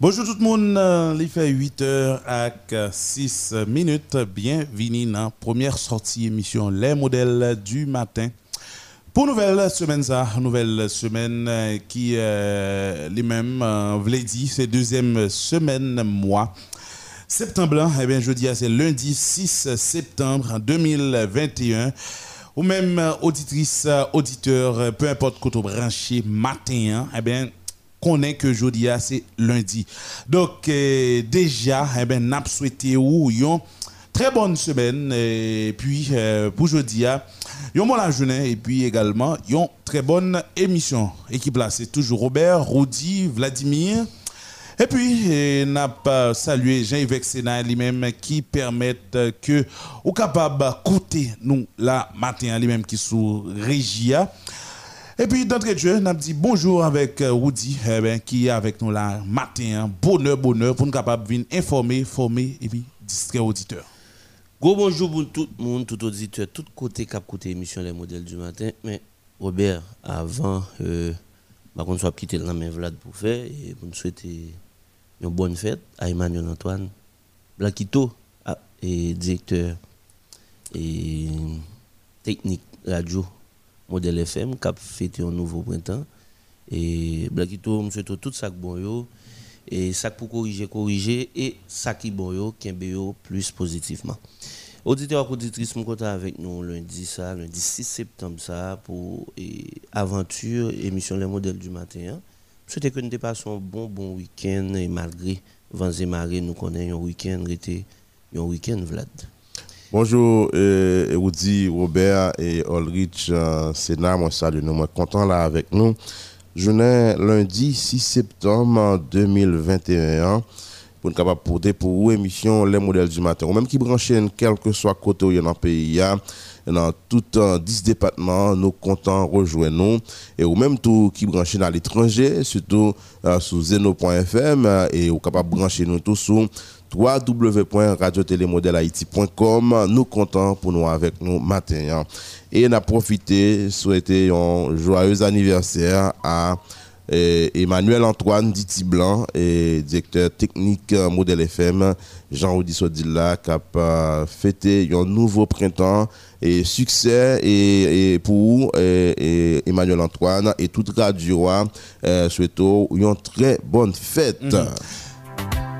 Bonjour tout le monde, il fait 8 h avec 6 minutes. Bienvenue dans la première sortie émission Les modèles du matin. Pour nouvelle semaine, ça, nouvelle semaine euh, qui euh, les mêmes, euh, dire, c'est deuxième semaine mois. Septembre, eh bien, jeudi, c'est lundi 6 septembre 2021. Ou même auditrice, auditeur, peu importe quand branché matin, eh bien, connaît que jeudi, c'est lundi. Donc, déjà, eh bien, n'a souhaité très bonne semaine. Et puis, pour jeudi, Yon bon la journée et puis également yon très bonne émission. Équipe là, c'est toujours Robert, Rudi, Vladimir. Et puis, n'a pas salué Jean-Yves Sénat lui-même qui permettent que ou capable d'écouter nous la matin lui-même qui sous Régia. Et puis, d'entrée de jeu, n'a dit bonjour avec Rudi eh ben, qui est avec nous la matin. Bonheur, bonheur pour nous capable de informer, former et puis distraire auditeurs. Gros bonjour pour tout le monde, tout auditeur, tout côté cap côté émission Les modèles du matin. Mais Robert, avant, euh, bah, qu'on soit quitté la main Vlad pour faire, et pour nous souhaiter une bonne fête à Emmanuel Antoine ah, et directeur et technique radio modèle FM, qui a fêté un nouveau printemps. Et Blaquito, je souhaite tout ça bon yo, et ça pour corriger, corriger, et ça qui bon yo, qui plus positivement. Auditeur auditrice, je suis avec nous lundi, ça, lundi 6 septembre ça, pour aventure, émission Les modèles du matin. Je souhaite que nous passions un bon, bon week-end et malgré vents et marées, nous connaissons un week-end, un week-end, Vlad. Bonjour, euh, Robert et Ulrich euh, Sénat, moi salut nous, moi content là avec nous. Journée lundi 6 septembre 2021 pour nous capable porter pour vous émission les modèles du matin ou même qui branchent quel que soit côté dans le pays dans tout 10 départements nous comptons rejoindre nous et ou même tout qui branchent dans l'étranger surtout euh, sur zeno.fm euh, et ou capable brancher nous tous sur www.radiotélémodèlehaïti.com nous comptons pour nous avec nous matin hein. et n'a profité souhaiter un joyeux anniversaire à Emmanuel Antoine Diti Blanc, et directeur technique euh, Modèle FM, Jean-Audi Sodilla, qui a fêté un nouveau printemps et succès et, pour Emmanuel Antoine et toute radio. Euh, souhaitons une très bonne fête. Mhm. C'est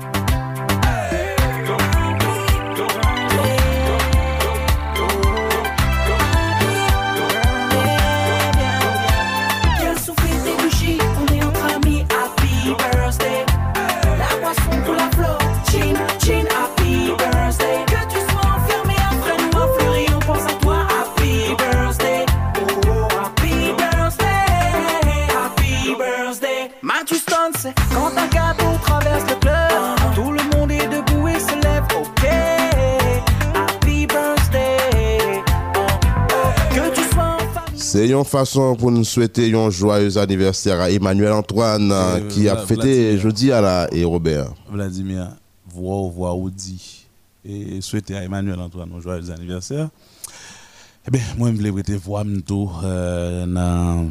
façon pour nous souhaiter un joyeux anniversaire à Emmanuel Antoine euh, qui a fêté jeudi à la et Robert. Vladimir, voix voix Audi et souhaiter à Emmanuel Antoine un joyeux anniversaire. Eh bien, moi, je voulais voir tout euh, dans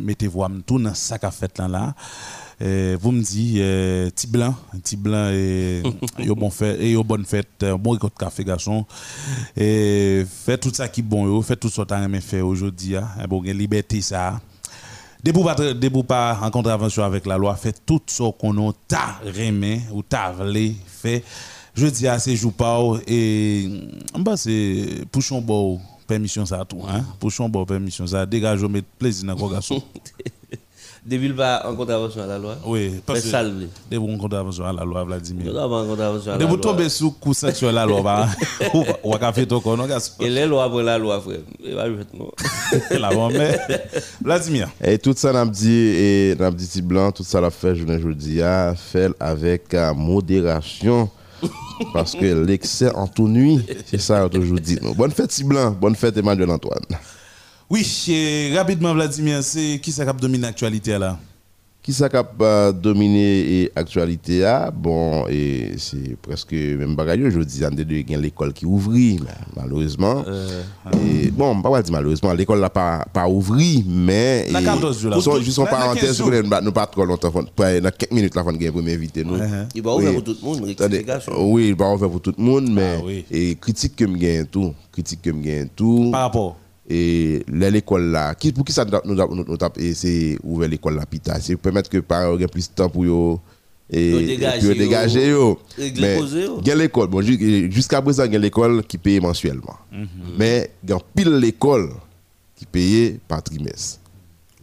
mettre voix tout dans ça qu'a fait là là. Eh, vous me dites, euh, petit blanc, petit blanc et yo bon fait et yo bonne fête, bon récolte café garçon. Et fait tout ça qui bon yo, fait tout ça que vous fait aujourd'hui, hein, bon liberté ça. Debout pas debout pas en contravention avec la loi, fait tout ce qu'on a ta remé ou ta vlé fait. Je dis à ces jours pas et bah c'est pouchon bon permission ça tout hein, pouchon bon permission ça dégage mettre plaisir dans garçon. Depuis pas en contravention à la loi Oui, parce que. Depuis en contravention à la loi, Vladimir. Depuis en contravention à la loi. Depuis tomber sous coup sexuel à la loi, ou à café ton corps, Et les lois après la loi, frère. Et. La bonne, mais. Vladimir. Et tout ça, n'a dit, et n'a dit blanc, tout ça l'a fait, je ne dis pas, fait avec euh, modération. Parce que l'excès en tout nuit, c'est ça je dis. Bonne fête, blanc. Bonne fête, Emmanuel Antoine. Oui, rapidement, Vladimir, c'est qui ça qui domine l'actualité là? Qui ça qui a euh, dominé l'actualité ah, Bon, et c'est presque même bagaille. Je dis, il y a l'école qui ouvrit, malheureusement. Euh, et, bon, pas dire malheureusement, l'école n'a pas, pas ouvert, mais. La et- 14 jours, là. Juste juste en La- la parenthèse, 15 jours. nous nous pas trop longtemps. Dans quelques minutes, là, on va premier invité. Nous. Uh-huh. Il va ouvrir Oui. pour tout le monde, oui, il va ouvert pour tout le monde, mais Ah oui. et critique que me gagne tout, critique que me gagne tout. Par rapport. Et l'école là, qui, pour qui ça nous nous nous- c'est ouvert l'école là pita, c'est permettre que parents aient plus de temps pour yo et puis dégager yo. Mais cause yo. il y a l'école, bon ju- jusqu'à présent il y a l'école qui paye mensuellement. Mais il y a pile l'école qui paye par trimestre.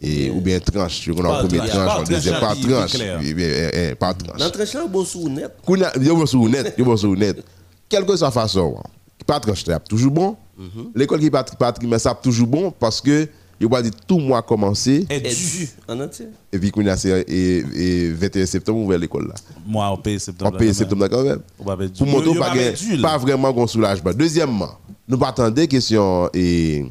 Et, ou bien tranche, on a Par première tranche, par tranche, on deuxième tranche, par tranche, eh, eh, par tranche. Dans le tranche là, bon sous net? Yo bon sou net, yo bon net. Quelle que soit la façon, pas tranche toujours bon. L'école qui pas trimestre ça toujours bon parce que yo pas dit tout mois commencer Et dû, en entier. et puis kounya c'est et, et 21 septembre ouvert l'école là. Moi, on paye septembre. On paye septembre quand même. Va Pour yo pas va pas vraiment un soulagement. Deuxièmement, nous pas attendre question et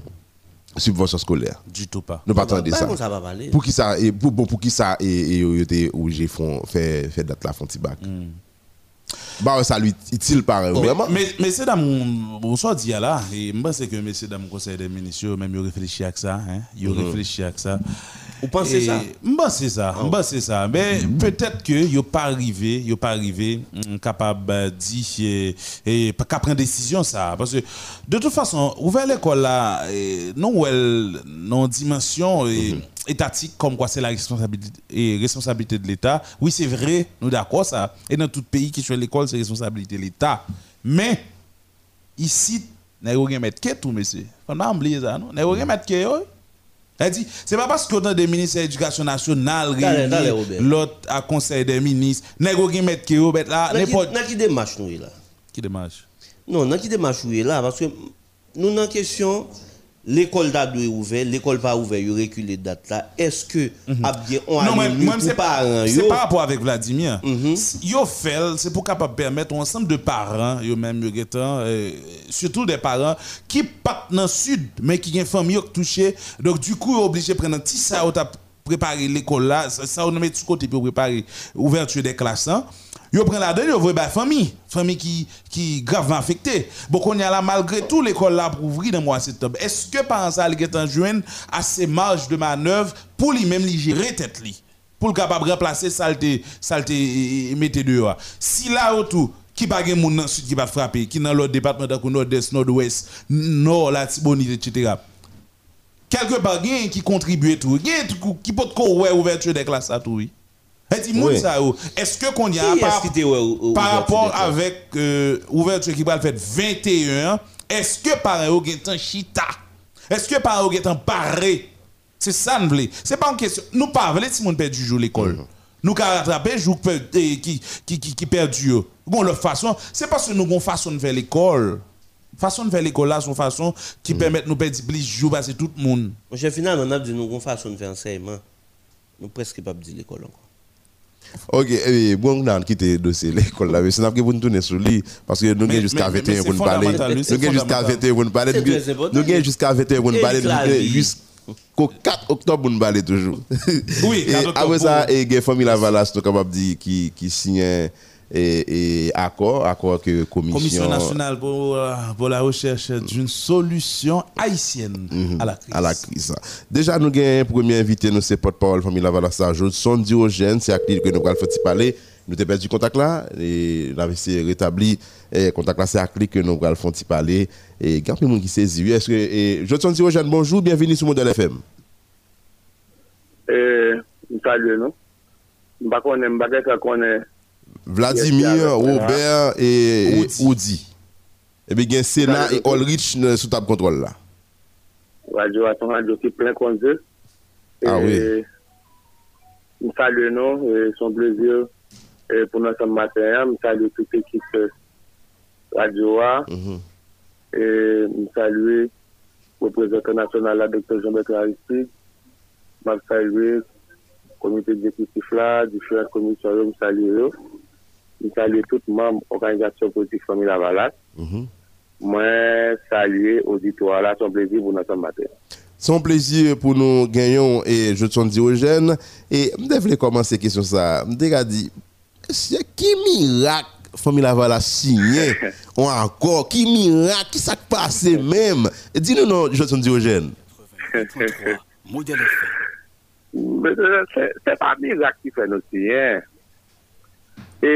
subvention scolaire. Du tout pas. Nous pas attendre Bah, ça. va. Pour qui ça et pour, bon pour qui ça et obligé font fait fait date là font petit bac. Bah ça lui utile par vraiment? Mais, messieurs, dames, bonsoir dit là, et je pense que messieurs, dames, conseil des ministres, même, ils réfléchissent à ça, hein, ils réfléchissent à ça. Vous pensez Et- ça? Je pense ça, je pense ça. Mais peut-être que yo pas arrivé, yo pas arrivé, mm, capable de dire, et, et pas qu'à prendre décision ça. Parce que, de toute façon, ouvert l'école là, non, elle, non dimension eh, étatique, comme quoi c'est la responsabilité, et responsabilité de l'État. Oui, c'est vrai, nous d'accord ça. Et dans tout pays qui fait l'école, c'est responsabilité de l'État. Mais, ici, nous avons mettre que tout, monsieur? Faut pas oublier ça, non? Nous avons mettre que. Elle dit, c'est pas parce qu'on a des ministres de l'éducation nationale Robert. l'autre à conseil des ministres, nous avons mettre que, yo, bet là, Dans qui- n'importe dans qui démarche nous là? Qui démarche? Non, dans qui démarche nous là? Parce que nous, dans question, l'école date doit ouvert, l'école pas ouvert, il reculé date là. Est-ce que, a bien, on Non, a pour c'est pas, c'est par rapport avec Vladimir. Mhm. Yo fait, c'est pour capable permettre ensemble de parents, yo même yo getan, euh, surtout des parents qui partent dans le sud, mais qui ont famille qui touché. Donc, du coup, obligé de prendre un petit ça, préparé l'école là, ça, on met tout côté pour préparer l'ouverture des classes. Hein. Yo prend la donne, yo voit la famille, famille qui qui gravement affectée. Bon qu'on y a là malgré tout l'école là pour ouvrir dans mois de septembre. Est-ce que par ça il est en juin assez marge de manœuvre pour lui même lui gérer tête pour le capable remplacer saleté saleté mettez dehors. Si là autour qui pas gen moun dans sud qui va frapper, qui dans l'autre département dans nord-est, nord-ouest, nord la Tibonite etc. Quelque part gen qui contribue tout, qui peut ouais ouverture des classes à tout. Est-ce que qu'on y a par, rapport avec euh, ouverture qui va le faire 21 est-ce que par gen tan chita est-ce que par gen tan paré c'est ça nous voulons c'est pas une question nous pas voulons si moun perd du jour l'école nous rattraper jour eh, qui qui qui qui perdu yo gon leur façon c'est parce que nous gon façon de faire l'école façon de faire l'école là son façon qui permet nous perdre plus jour parce que tout le monde Mon chef, finalement, on a dit nous avons façon de faire enseignement. Nous presque pas dire l'école encore. OK, eh, bon on a quitté le dossier l'école là, mais c'est pour nous tourner sur lui parce que nous avons jusqu'à mais- mais 21 pour nous parler. Nous avons jusqu'à fondamental. 21 pour nous parler. Nous avons jusqu'à 21 pour nous Et parler jusqu'au 4 octobre pour nous parler toujours. Oui, Et 4 octobre après ça, et il y a famille Lavalas nous capable de dire qui qui signe et, et accord accord que commission Commission nationale pour, euh, pour la recherche d'une solution haïtienne à la crise. Mhm. à la crise. Déjà, nous avons un premier invité, nous c'est porte-parole famille Lavalas Son Diogène, c'est à qui que nous allons faire parler. Nous avons perdu contact là, et nous avons de rétablir le contact là, c'est à qui que nous allons faire parler. Et il y a plein de monde qui saisit. Est-ce que, et, Johnson Diogène, bonjour, bienvenue sur Modèle FM. E, m salye nou. M pa konen, Vladimir, Robert et Oudi. Eh et puis il y a Sénat et Olrich sous table contrôle là. Radio à ton radio qui plein qu'on veut. Ah oui. Nous saluons nous, son plaisir pour nous ce matin. Nous saluons toute l'équipe euh, Radio A. Mm-hmm. Et nous saluons le représentant national, la docteur Jean-Bertrand Aristide. Nous saluons le comité exécutif là, différents commissaires, nous saluons. Yo, m salye tout mam organizasyon politik Fami Lavalas, Mhm. Mwen salye auditoire là, son plaisir pour notre matin. C'est un plaisir pour nous gagnons et je te Diogène. Et je voulais commencer question ça. Je dit, qui miracle famille Laval a signé ou encore qui miracle? Qui s'est passé même? Dis-nous non je suis Diogène modèle c'est pas miracle qui fait E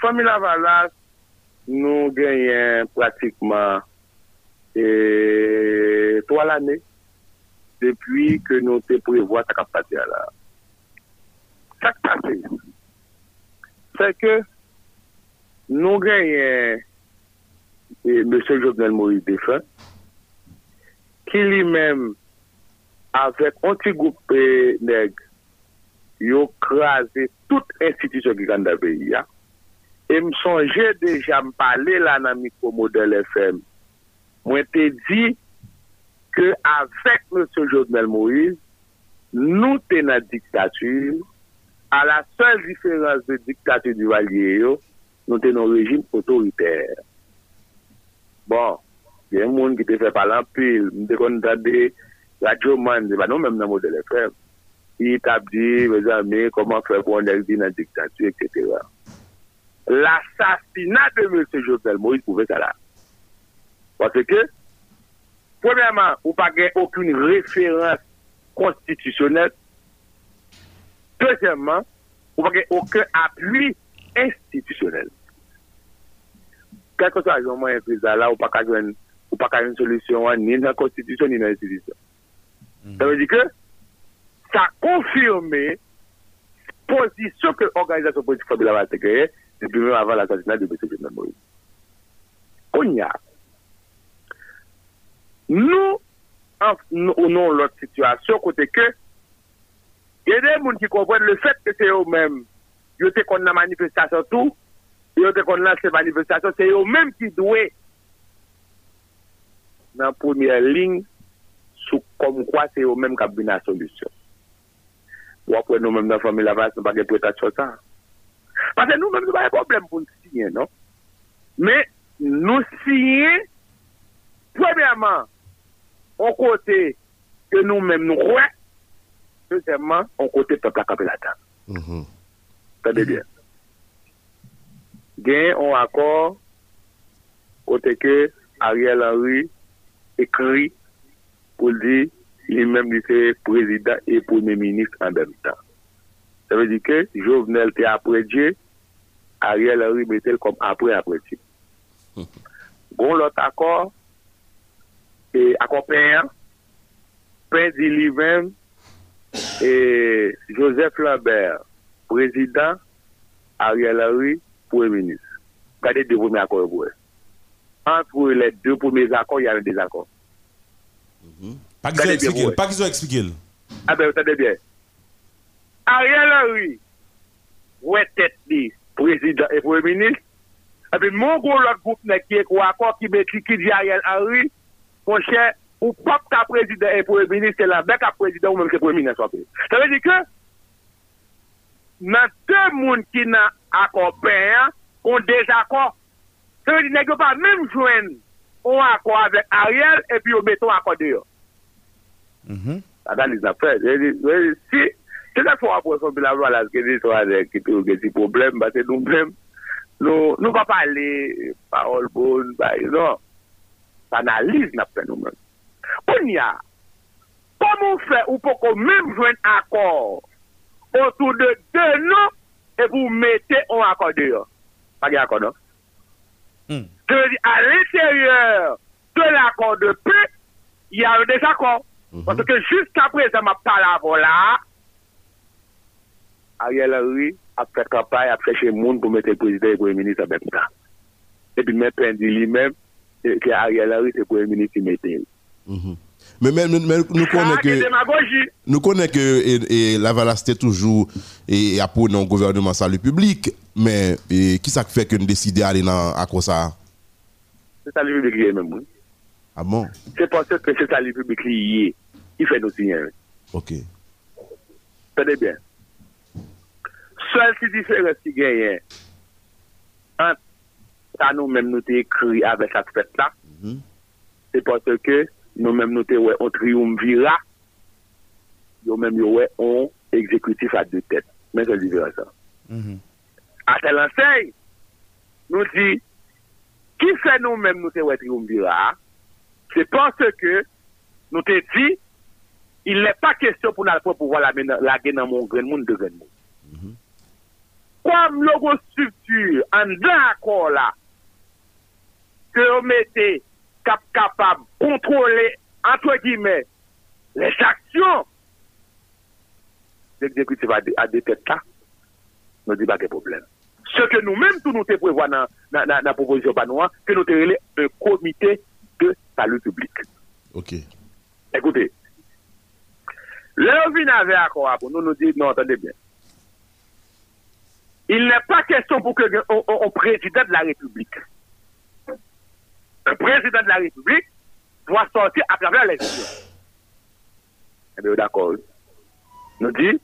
fami la valas nou genyen pratikman e 3 l ane depi ke nou te prevoa ta kapati ala. Sak pase, se ke nou genyen e, M. Jovenel Moïse Defen ki li men avèk anti-goupe neg yo krasi tout institisyon ki kan da peyi ya. E msonje deja mpale la nan mikromodel FM. Mwen te di ke avek M. Jodmel Moïse, nou te nan diktatur, a la sol diferans de diktatur di valye yo, nou te nan rejim otoriter. Bon, gen moun ki te fe palan pil, mte kon dade radyoman, di ba nou menm nan model FM. i tap di, me zanme, koman fè pou an ek di nan diktatu, etc. L'assassinat de M. Jovenel Moïse pouve sa la. Parce que, premièrement, ou pa gen akoun referans konstitusyonel. Deuxièmement, ou pa gen akoun apuy institusyonel. Kèkos a yon mwen enfrisa la, ou pa ka yon solusyon an, ni nan konstitusyon, ni nan institusyon. Sa me di ke, ta konfirme pozisyon ke organizasyon politik Fabiola va te kreye depi mèm avan l'assassinat de M. Jovenel Moïse. Konya, nou ou nou lòt situasyon kote ke yede moun ki kompwen le fèt ke se yo mèm yo te kon nan manifestasyon tou yo te kon nan se manifestasyon se yo mèm ki dwe nan pounye ling sou kom kwa se yo mèm kabina solusyon. wapwe nou menm nan fami lavaj, nou bagay pou etat chosa. Pase nou menm nou bagay problem pou nou siye, non? Men, nou siye, premiyaman, an kote ke nou menm nou kwe, deuxièmement, an kote pepla kapi la tan. Mm-hmm. Tade bien. Mm-hmm. Gen, an akor, kote ke Ariel Henry ekri pou li li menm li se prezident e premier ministre an dem tan. Se ve di ke, Jovenel te apredje, Ariel Henry Betel kom apre apredje. Mm -hmm. Gon lot akor, e akor pen, pen di li menm, e Joseph Lambert, prezident, Ariel Henry, premier ministre. Gade de premier akor yo pou e. Antre le de premier akor, yane de akor. Mm -hmm. Pas qu'ils ont expliqué. Pas qu'ils ont expliqué. Ah ben, vous savez bien. Ariel Henry, ouais tête président et premier ministre, et puis mon gros l'autre groupe qui est accord qui met qui dit Ariel Henry, mon cher, ou pas ta président et premier ministre, c'est la bec à président ou même que premier ministre. Ça veut dire que, dans deux mondes qui n'ont accord payant, ont désaccord. Ça veut dire que pas même joindre un accord avec Ariel et puis on met un accord dehors. Mhm. Analize apre. Si, se la fwa apre son bilan wala ke di swa de ki tou gen si problem, ba se nou problem, nou pa pale parol bon, ba yon. Analize napre nou men. Koun ya, komon fe ou poko mèm jwen akor otou de denon e pou mette an akor deyon. Page akor non? Mm. Te ve di, an l'interieur de l'akor de pe, y a un desakor. -hmm. Parce que jusqu'à présent, ma parole là, Ariel Henry a fait campagne, a le monde pour mettre le président et le premier ministre avec ça. Et puis, même Pendi lui-même, que Ariel Henry, c'est le premier ministre qui mettait. -hmm. Mais, mais, mais, nous connaissons que, nous connaissons que et, et la Valaste toujours et, et pour un gouvernement salut public, mais qui ça fait que nous décidons d'aller à quoi ça? C'est salut public même. Oui. Ah bon? C'est parce que c'est salut public qui qui fait nos signes. Ok. Tenez bien. Seul si différence qui gagne entre nous-mêmes nous écrit avec cette fête-là, mm -hmm. c'est parce que nous-mêmes, nous te ouais, on triumvirat, même yo ouais, on exécutif à deux têtes. Mais c'est différent ça. Mhm. À tel enseigne, nous dit, qui fait nous-mêmes nous te ouais triumvirat, c'est parce que nous te dit, il n'est pas question pour nous pouvoir la guerre dans mon grand monde de grand monde. Comme logo structure en d'accord là, que vous mettez cap capable de contrôler, entre guillemets, les actions l'exécutif à des têtes là, nous dit pas de problème. Ce que nous-mêmes, tout nous te prévoit dans la proposition panois, que nous te un comité de salut public. Ok. Écoutez, là, on vient avec accord pour nous, nous dit, non, attendez bien. Il n'est pas question pour que un président de la République, un président de la République, doit sortir à travers les. Eh bien, d'accord. Nous dit,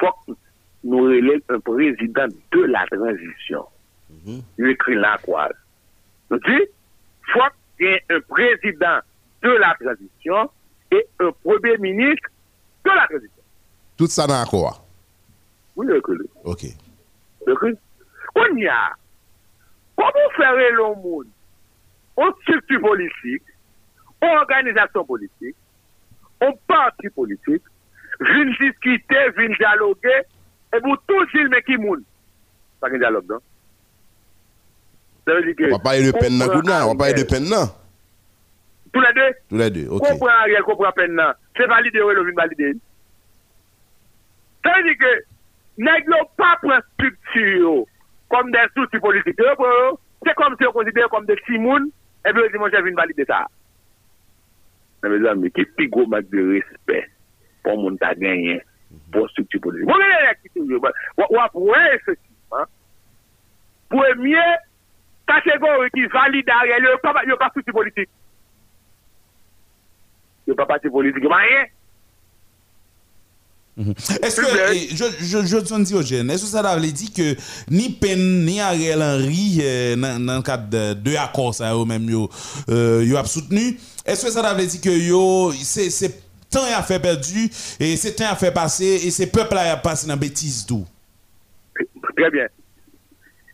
faut que nous relève un président de la transition. Il écrit là quoi. Nous dit, faut qu'il y ait un président de la transition et un premier ministre de la transition. Tout ça dans Oui, reculez. Ok. Reculez. On y a. Comment faire le monde? Aux structure politique, aux organisations politiques, aux partis politiques, viennent discuter, viennent dialoguer, et pour tout film qui moun? Pas de dialogue, non? Ça veut dire que. On va parler de peine dans on va parler de peine non? Tous les deux Tous les deux, ok. Comprends Ariel, comprends peine là. C'est validé ou vin validé. Ça veut dire que, n'ayons pas pour structure comme des outils politiques. C'est comme si on considère comme des simounes, et puis on dit, mon chef, valider ça. Mes amis, qui est plus gros manque de respect pour mon t'a gagné, pour structure politique. Vous voyez, qui est toujours. Ou après, c'est Premier, catégorie qui valide Ariel, il n'y a pas de structure politique. yo pa pati politik, yo pa yè. Eske, Jodson Diogen, eske sa da vle di ke ni Pen, ni Ariel Henry eh, nan, nan kat de, de akor sa yo menm yo, euh, yo ap soutenu, eske sa da vle di ke yo, se, se tan ya fe perdu, e se tan ya fe pase, e se pepl ya pase nan betis do? Trè bien.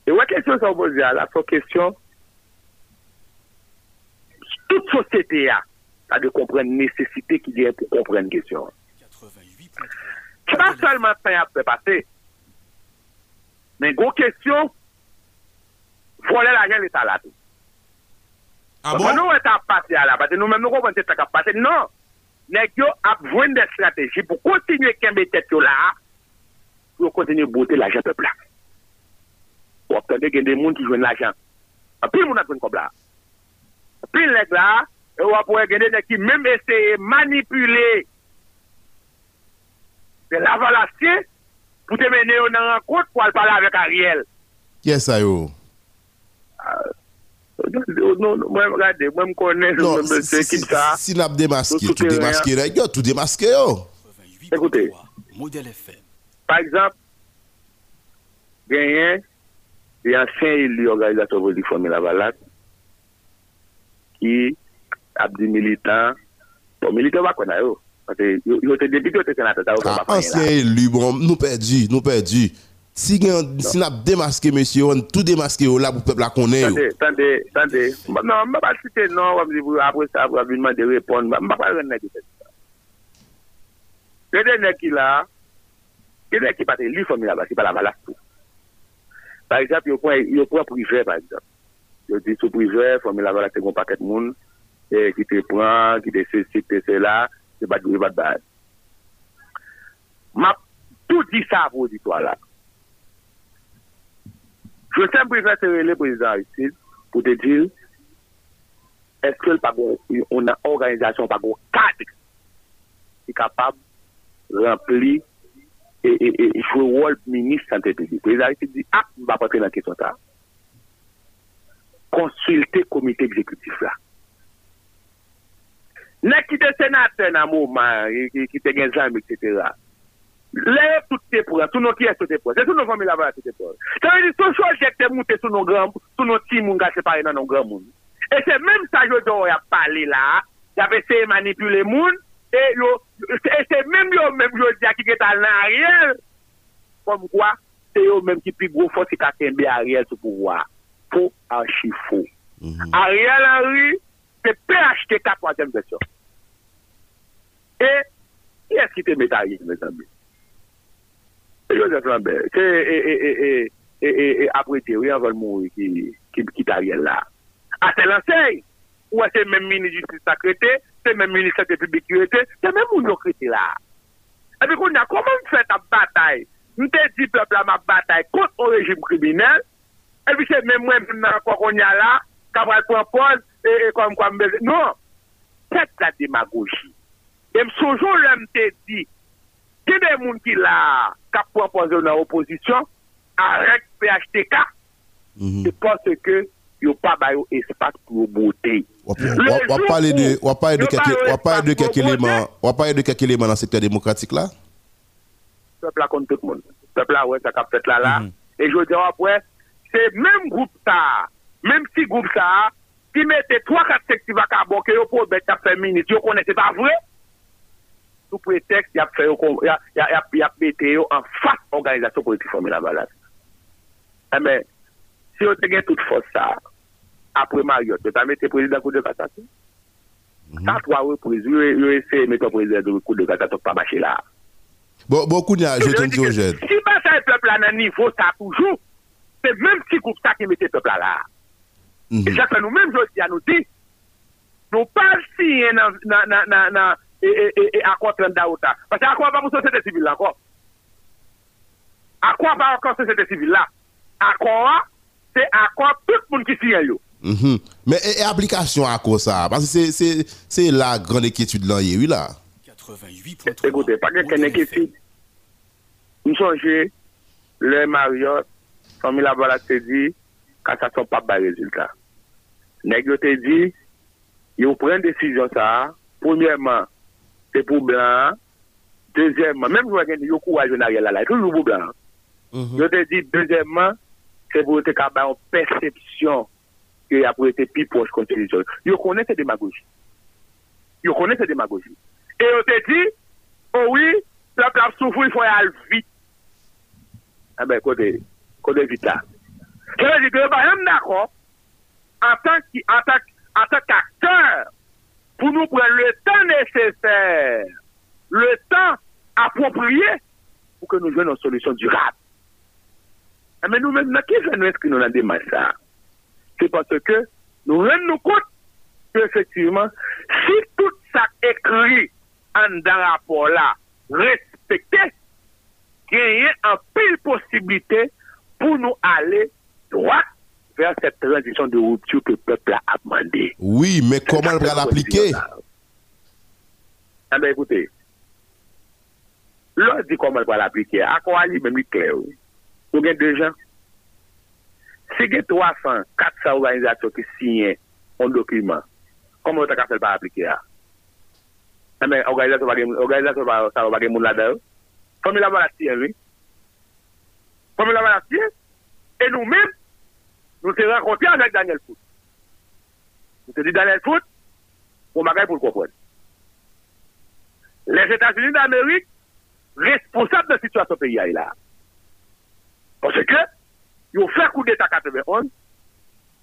E wè kèsyon sa wò boze a la, fò kèsyon, tout fòsete ya, a de comprendre nécessité qu'il y a pour comprendre une question. Pas seulement ça a fait passer, mais gros question, voler l'argent l'État là. Ah bon? nous, on est passé à la, parce que nous-mêmes, nous comprenons ce qui a passé. Non, nèg yo a besoin de stratégies pour continuer à camber tête là, pour continuer à botter l'argent peuple là. Y a des gens qui jouent l'argent. En plus, moun a besoin comme là. En plus, nèg E wap wè genè nè ki mèm eseye manipule de lavalasye pou te menè yo nan renkont pou al pala avèk Ariel. Kè sa yo? Mwen gade, mwen konè non, mwen mèche ki sa. Si lap demaske, tout demaske rè yo, tout demaske yo. Ekoute, par exemple, genyen, yon sen ili organizatò vòzik fòmè lavalat ki ap di militant, pou bon, militant wakon a yo. Yo te debite, yo te senate, ta yo ah, kon wakon a yo. Ansyen elu, bon, nou perdi, nou perdi. Si nap demaske mesye yon, tout demaske yon la pou pepla konen yo. Tande, tande, nan, mba pa sute nan, wap di pou apre sa, wap vinman de repon, mba pa ren negi se di sa. Kede neki la, kede neki pati li fomi la basi, pa la valak pou. Par exemple, yo pwen prive, par exemple. Yo di sou prive, fomi la valak se kon paket moun, eh, ki te pran, ki te se, se, se, se la, se bat, se bat ban. Ma tout di sa pou di to la. Je sem prefer se rele prezident ici, pou te dir, eske l pa bon, on an organizasyon pa bon kadre, ki kapab rempli e, e, e, e jwe wol minis sante publik. Prezident ici di, ah, mba patre nan kesyon ta. Konsulte komite ekzekutif la. Nè ki te senate nan mouman, e, e, ki te gen zanm, etc. Lè tout te pou, tout nou ki es tout te pou. Se tout nou fami la vwa tout te pou. Se mè di sou chou jek te moute sou nou gran, sou nou ti moun ga separe nan nou gran moun. E se mèm sa yo do ya pale la, jave se manipule moun, e yo, e se mèm yo mèm yo di akike tal nan a riel, kom kwa, se yo mèm ki pi gro fosi kakenbe a riel sou pou wwa. Po an chifou. Mhm. A riel an riel, se PHTK troisième version. Et qui est-ce qui te met à mes amis? Joseph Lambert, c'est après Thierry, avant le mourir, qui t'a rien là. Ah, à tel enseigne, ou à ces mêmes ministres de sacrété, ces mêmes ministres de publicité, ces mêmes monocrétés là. Et puis, on a comment fait ta bataille? Nous t'ai dit, peuple, ma bataille contre le régime criminel, et puis c'est même moi, même quand on y a là, quand on propose, et, comme quoi, non, c'est la démagogie. Et toujours, l'homme te dit, il y a des gens qui là, qui proposé dans l'opposition, avec PHTK, c'est parce que il n'y a pas d'espace pour beauté. On va parler de, on parler de quelques, on parler de quelques éléments, on parler de quelques éléments dans le secteur démocratique là? Peuple là contre tout le monde. Peuple là, ouais, ça a fait là là. Et je dis après, c'est même groupe ça, même si groupe ça, si mette 3-4 sektiv ak a boke yo pou bet ap feminist, yo konen se pa vre, sou pretext yap fe yo, yap bete yo an fat organizasyon politik formi la eh balade. Eme, si yo te gen tout fos sa, apre Mariot, yo ta mette prezident kou de katasyon. Sa 3 repriz, yo ese mette prezident kou de katasyon pa bache la. Bon, bon kounya, je ten di yo jen. Si ba sa e pepla nan nivou sa toujou, se menm si kouk sa ki mette pepla la. Mm -hmm. E chakwa nou menm jodi a nou di, nou pal si nan, nan, nan, nan e, e, e, akwa tren da ou ta. Pase akwa pa pou sosete sivil la akwa. Akwa pa akwa sosete sivil la. Akwa, se akwa tout moun ki siyen yo. Mm -hmm. Men e aplikasyon akwa sa, pase se, se, se la grande kietude lan yewi la. E gote, pa gen kene kietude, msonje, le Marriott, fami la balat se di, kasa son pa ba rezultat. Nèk yo te di, yo pren desisyon sa, premièman, se pou blan, dezèman, mèm jwa gen yo kou a jounarye la la, toujou pou blan. Mm -hmm. Yo te di, dezèman, se pou te kaba an persepsyon ki apou ete pi poch kontelizyon. Yo konen se demagoji. Yo konen se demagoji. E yo te di, owi, oh plap plap soufou, yon fwa yal vit. A ah ben, kote, kote vita. Se yo di, yo pa yon mnakon, en tant qu'acteur, pour nous prendre le temps nécessaire, le temps approprié pour que nous jouions une solution durable. Mais nous-mêmes, qui nous inscrire dans la démarche ça? C'est parce que nous rendons compte qu'effectivement, si tout ça écrit en dans rapport là, respecté, il y a une pile possibilité pour nous aller droit vers cette transition de rupture que le peuple a demandé. Oui, mais comment on va l'appliquer? Eh bien, écoutez, l'on dit comment on va l'appliquer. À quoi il même clair Vous avez deux gens. Si il y a 300, 400 organisations qui signent un document, comment on va faire pour appliquer Eh bien, l'organisation va va monde là-dedans. Comme il a la oui. Comme il a la et nous-mêmes, nous sommes rencontrés avec Daniel Foot. Nous te dit Daniel Foot, on m'a pour le comprendre. Les États-Unis d'Amérique, responsables de la situation du pays là. Parce que, ils ont fait coup d'État 91,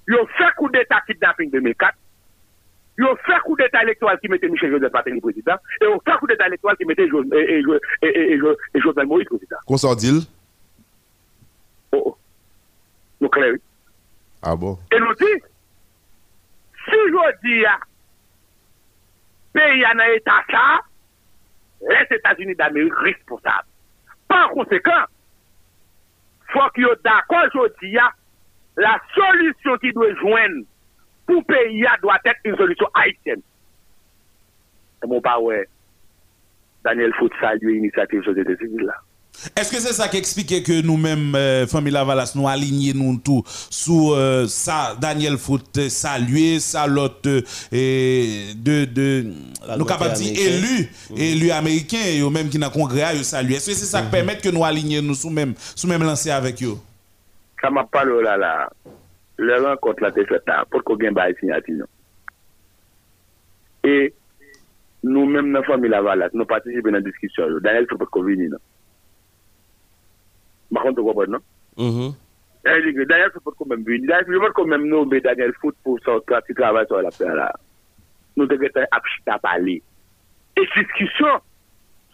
ils ont fait coup d'État kidnapping 2004, ils ont fait coup d'État électoral qui mettait Michel Joseph Patel président, et ils ont fait coup d'État électoral qui mettait Jovenel Moïse président. Qu'on s'en dit? Oh, oh. Nous clair. Ah? Et nous dit, si je dis, pays en état ça, les États-Unis d'Amérique responsables. Par conséquent, faut qu'il y ait d'accord aujourd'hui, la solution qui doit joindre pour le pays doit être une solution haïtienne. Et mon père, Daniel Fout salue l'initiative société civile là. Est-ce que c'est ça qui explique que nous-mêmes, euh, famille Lavalas, nous alignons nous tout sous euh, ça, Daniel Foot saluer, ça l'autre euh, de, de nous capables dire élu, élu américain, et même qui le congrès, saluer. Est-ce que c'est ça qui permet que nous alignions nous sous même, sous même lancer avec eux? Ça m'a pas là là. le rencontre la te fait là, pour qu'on gagne pas signature. Et nous-mêmes, dans la famille Lavalas, nous participons dans la discussion. Daniel, faut pas qu'on vienne, non? Mhm. Eh, Daniel, faut pas qu'on même vienne. Daniel, faut pas qu'on même nommer Daniel Foot pour son travail sur la paix là. Nous devons être à parler. Et discussion,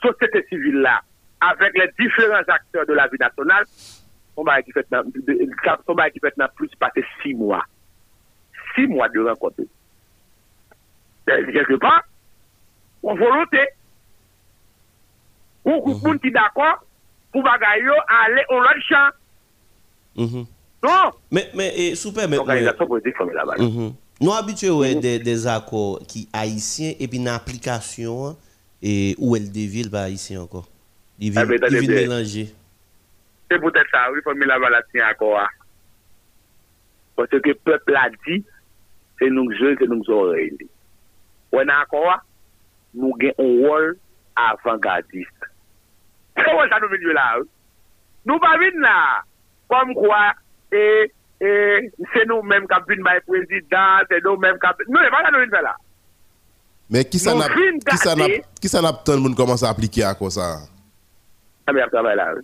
société civile là, avec les différents acteurs de la vie nationale, son bail qui fait son bail qui fait plus passé six mois. Six mois de rencontre. Eh, Quelque part, on volonté. Ou ou moun qui d'accord pour bagaille yo aller au l'autre champ. Mhm. Non. Mais, mais, et, politique là-bas. Mhm. Nous habitués ouais, des, des accords qui haïtiens et puis une application et où elle dévile pas haïtien encore. Il Eh vient ben, vient bien. mélanger. C'est peut-être ça, oui, famille la tient encore. Parce que le peuple a dit, c'est nous jeunes, c'est nous oreilles. On a encore, nous avons un rôle avant-gardiste. C'est quoi ça nous vient là? hein? Nous pas venir là. Comme quoi, et, et c'est nous-mêmes qui avons le président, c'est nous-mêmes qui avons... C'est pas ça nous venir là. Mais qui ça Nous n'a qui ça n'a qui ça n'a tant monde commence à appliquer à quoi ça? Ah, mais a travail là. hein.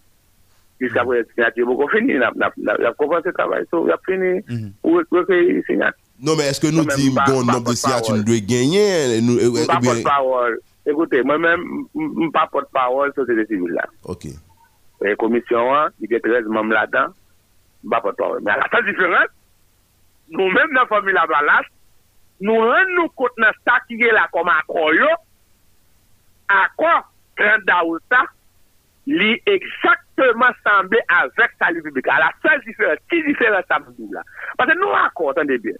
Jusqu'à présent, signature, beaucoup fini. Y a commencé le travail. Il y a fini. Ou recueillir signature. Non mais est-ce que nous disons pas- bon pas nombre de signatures nous devons gagner nous euh, Je Ekote, mwen men, mwen pa pot parol sosye de sivil la. Ok. E komisyon an, i de 13 mwen mla dan, mwen pa pot parol. Men la sa diferent, nou men nan formula balas, nou ren nou kote nan sta ki ye la koma akroyo, akwa, kren da ou sta, li eksaktman sanbe avèk sali publika. La sèl diferent, ti diferent sa mdou la. Pase nou akor, tande bien.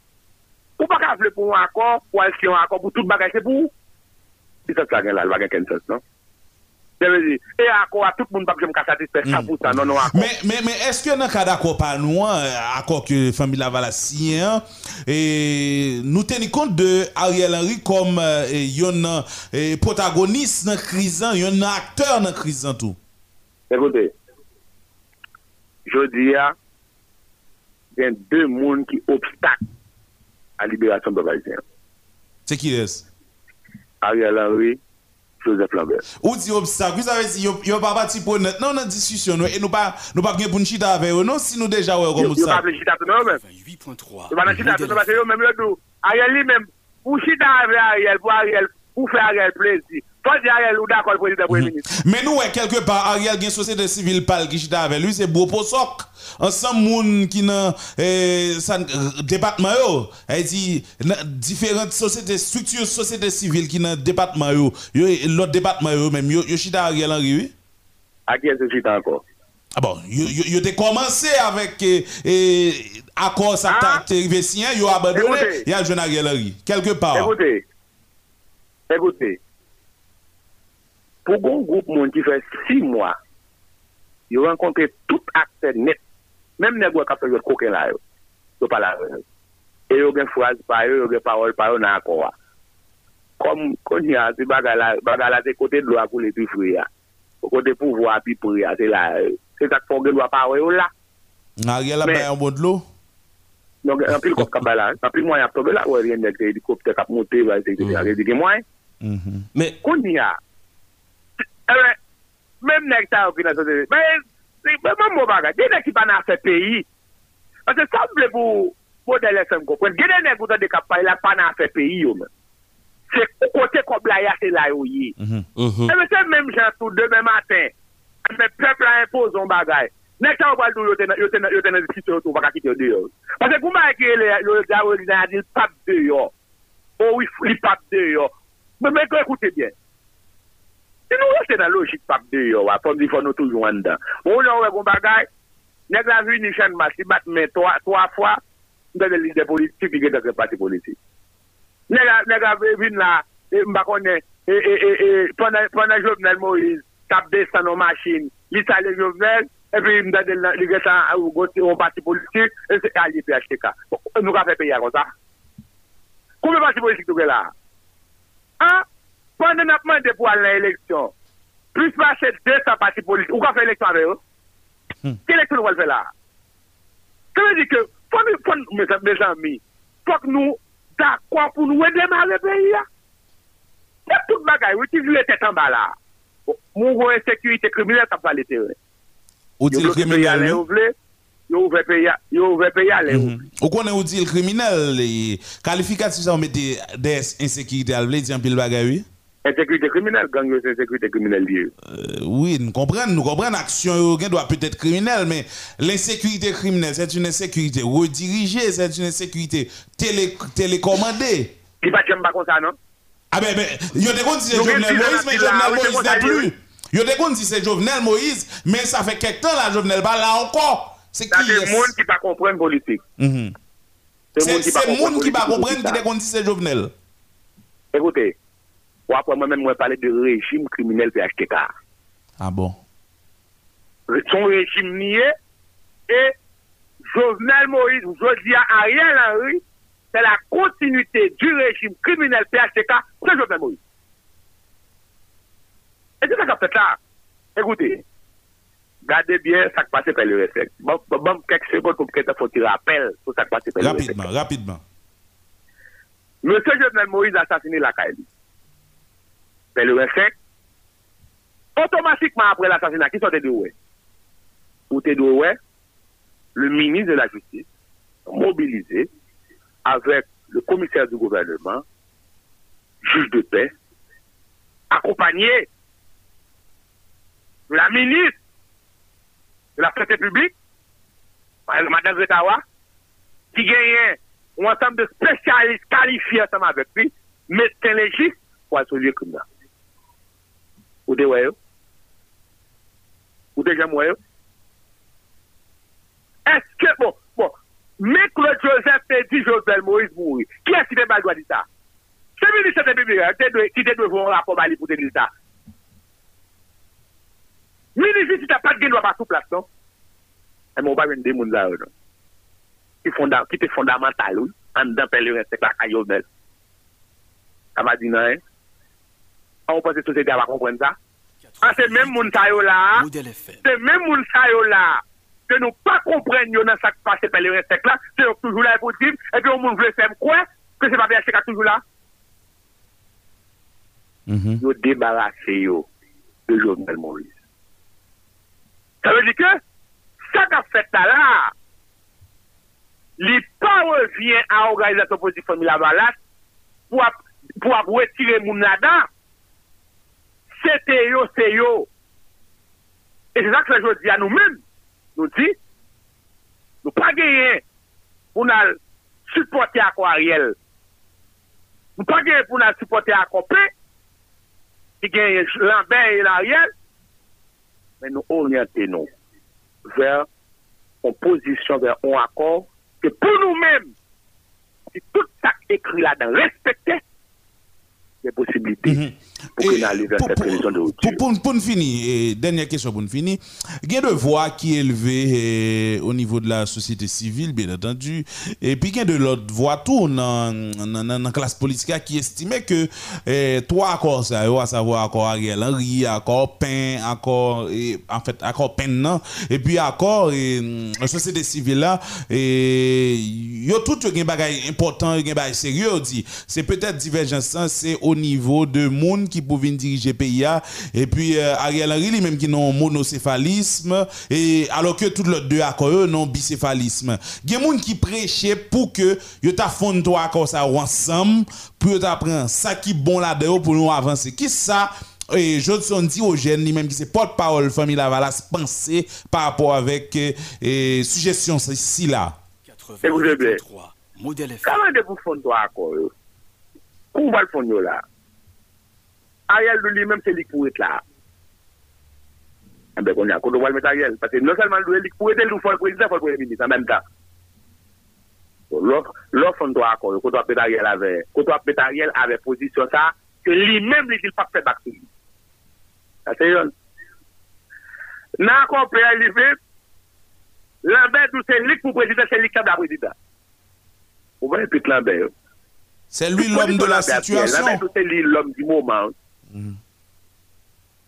Ou pa ka vle pou an akor, pou al si an akor, pou tout bagay se pou ou. Ça gagne là, il va gagner sens, non? Accord, à tout le monde, pas que je me satisfait 100%, non, non. Mais, mais, mais le cas d'accord par nous, hein, accord que la famille Laval a signé, hein, et nous tenons compte de Ariel Henry comme euh, un euh, protagoniste dans la crise, hein, un acteur dans la crise en tout. Écoutez, je dis, ah, il y a deux mondes qui obstaclent à la libération de Ariel Henry, Joseph Lambert. Ou dit obstacle, vous avez dit, yo yo pas parti pour non, non, discussion, nous, et nous pas, nous pas pour nous chita avec eux, non, si nous déjà, ouais, comme ça. pas de chita tout le monde, même. 8.3. Yo pas de chita tout le monde, parce que yo même le dou. Ariel lui-même, pour chita avec Ariel, pour Ariel, pour faire Ariel plaisir. Toi, dis Ariel, ou d'accord, le président, premier ministre. Mais nous, quelque part, Ariel gen société civile pal qui chita avec lui, c'est beau pour soc. Ensemble, moun qui nan eh, san, euh, département elle dit, différentes sociétés, structures société civile qui nan département yo, yo l'autre département même, yo, yo chita Ariel Henry, oui? Chita encore? Ah bon, yo, te commencé avec eh, eh, accord ça Ah. arrivé signé, yo abandonné, y a jeune Ariel Henry, quelque part. Écoutez, écoutez, pou goun goup moun ki fè 6 mwa, yo renkontre tout akte net, mèm negwe kapè yo koken la yo, yo pala yo. E yo gen fwaz pa yo, yo gen parol pa yo nan akon wa. Kom kon ya, si bagala, bagala se kote dwa pou le pi fwe ya. O kote pou vwa pi pou ya, se la yo. Se tak pou gen dwa pa yo la. Nan gen la bayan bon dlo? Nan gen, nan pil kop kaba la. Nan pil mwen ap tobe la, wè gen dek se edikopte kap mote, wè se edikopte kap mote, gen mwen. Kon ya, de Mhm. Eh ben, même mon bagage. Des nèg qui pas dans ce pays. Parce que ça me pour modèle FM comprendre. Des nèg qui de cap là pas dans ce pays yo. C'est côté comme là ya c'est là yo. Mhm. mhm. Eh ben matin. Mais peuple a imposé un bagage. Nèg ça va yo te yo te yo le le. Oh la de yo, a un bagage, nèg la vu ni chan mas, il bat mais trois, trois fois, dans les leaders politiques, qui est dans le Se nou reste nan logik pap de yo, apom di fò nou toujou an dan. Bon, Moun jan wè kon bagay, nek la vi ni chan masi bat men 3 fwa, mwen de lide politik, ki gen de pati politik. Nek la vin la, e, mba konen, e, e, pwanda Jovenel Moïse, tap de san nou machin, li sa le Jovenel, epi mwen de lide san ou pati politik, e se ka li PHTK. Nou ka fe peya kon sa. Kou mwen pati politik tou ke la? An? Pande nan pman de pou al nan eleksyon, plus pa se 200 pati politik, ou ka fe eleksyon ave yo? Ke eleksyon nou wèl fè la? Ke mè di ke, fon mè jan mi, fok nou da kwa pou nou wè deman le peyi ya? Nè tout bagay, wè ti vile tèt an ba la. Moun wè sekurite kriminelle tap wale te wè. Ou di l kriminelle? Yo ouve peyi a, yo ouve peyi a le ouve. Ou konen ou di l kriminelle, kalifikatif sa ou mè de insekirite al vle, di an pil bagay wè? Insécurité criminelle, gang yo, c'est insécurité criminelle liée. Euh, oui, nous comprenons, nous comprenons action yo gen doit peut-être criminelle mais l'insécurité criminelle c'est une insécurité redirigée, c'est une insécurité télé télécommandée. Qui va pas comme ça, non? Ah ben, ben, yo te kon di c'est Jovenel Moïse, mais? Jovenel Moïse n'est plus. Yo te kon di c'est Jovenel Moïse, mais ça fait quelque temps là, Jovenel pas là encore. C'est qui c'est est le monde qui va comprendre politique. Mhm. C'est c'est monde qui va comprendre qui te kon c'est Jovenel. Écoutez, ou après moi-même, moi, parler de régime criminel PHTK. Ah bon? Son régime nié et Jovenel Moïse, ou Josia Ariel Henry, c'est la continuité du régime criminel PHTK, c'est Jovenel Moïse. Et c'est ça qu'a fait là. Écoutez, gardez bien ça qui passe par le respect. Bon, bon, quelques secondes pour que tout ça qui passe par le respect. Rapidement, rapidement. Monsieur Jovenel Moïse a assassiné la Kaili. C'est le respect. Automatiquement après l'assassinat, qui Ou t'es de où Le ministre de la Justice, mobilisé avec le commissaire du gouvernement, juge de paix, accompagné la ministre de la Santé publique, Madame Gretawa, qui gagnait un ensemble de spécialistes qualifiés ensemble avec lui, médecins légistes, pour assouvir le crime là. Ou de wè yo? Ou de jam wè yo? Eske, bon, bon, mè Claude Joseph te di Joseph Moïse mouri. Ki eski te bagwa di sa? Se mi li se te bibi, ki te dwe voun rapor bali pou te di sa. Mi li vi si ta pat gen wap asou plas, non? Eh, e mou ba ven de moun zare, non? Ki, fonda, ki te fondamental ou, an dan pe le restek la kayo bel. Kama di nan, eh? an ou pase sosete a bakon kwen sa. An se men moun sayo la, se men moun sayo la, se nou pa kompren yo nan sak pase pe le restek la, se yo toujou la epotim, epi yo moun vle fem kwen, ke se pa pe a chek a toujou la. Yo debarase yo de Jovenel Moïse. Sa ve di ke, sak a feta la, li pa revyen a organizasyon pozitif fomila balas, pou ap wetire moun la dan, Sete yo, se yo. E se sa ki se yo di a nou men, nou di, nou pa genyen pou nan supporte akwa Ariel. Nou pa genyen pou nan supporte akwa P, ki genyen Lambert et Ariel, men nou oryante nou ver an posisyon, ver an akor, ke pou nou men, si tout sa ekri la dan, respekte, des possibilités Mhm. pour Et qu'on arrive pour- cette pour- prévision de pour, rupture. pour, pour nous finir, et dernière question pour nous finir. Il y a de voix qui est élevée eh, au niveau de la société civile, bien entendu. Et puis il y a de l'autre voix tout dans la classe politique qui estimait que eh, trois accords, ça, à savoir accord Ariel Henry, accord Pain, accord, et, en fait, accord Pain, non, et puis accord et, la société civile là, et yo tout yo gen bagay important, yo gen bagay sérieux, yo dit. C'est peut-être divergence, ça, c'est au niveau de monde qui pouvait diriger pays là. et puis euh, Ariel Henry lui même qui non monocéphalisme et alors que tout l'autre deux accords non bicéphalisme. Gen monde qui prêchait pour que yo ta fond trois accords ensemble pour yo ta prendre ça qui bon là-dedans pour nous avancer. Qui ça? Et Jodson Diogène, lui-même qui c'est porte-parole famille Lavalas, penser par rapport avec euh, euh, suggestion ici là. Écoutez bien. 88.3. Modèle. Comment de vous encore Kou mbal fon yo la? Ariel do li menm se lik pou et la. Anbe kon ya, kon do wal met Ariel. Pase non salman do e lik pou et el do fol prezident, fol prezident minis an menm ta. Lò fon do akon, kon do apet Ariel ave, kon do apet Ariel ave pozisyon sa, ke li menm li dil pa fè bak sou. Ase yon. Nan akon pre al li ve, lanbe do se lik pou prezident, se lik kab da prezident. Ou ven epit lanbe yo. C'est lui l'homme de la situation. C'est lui l'homme du moment.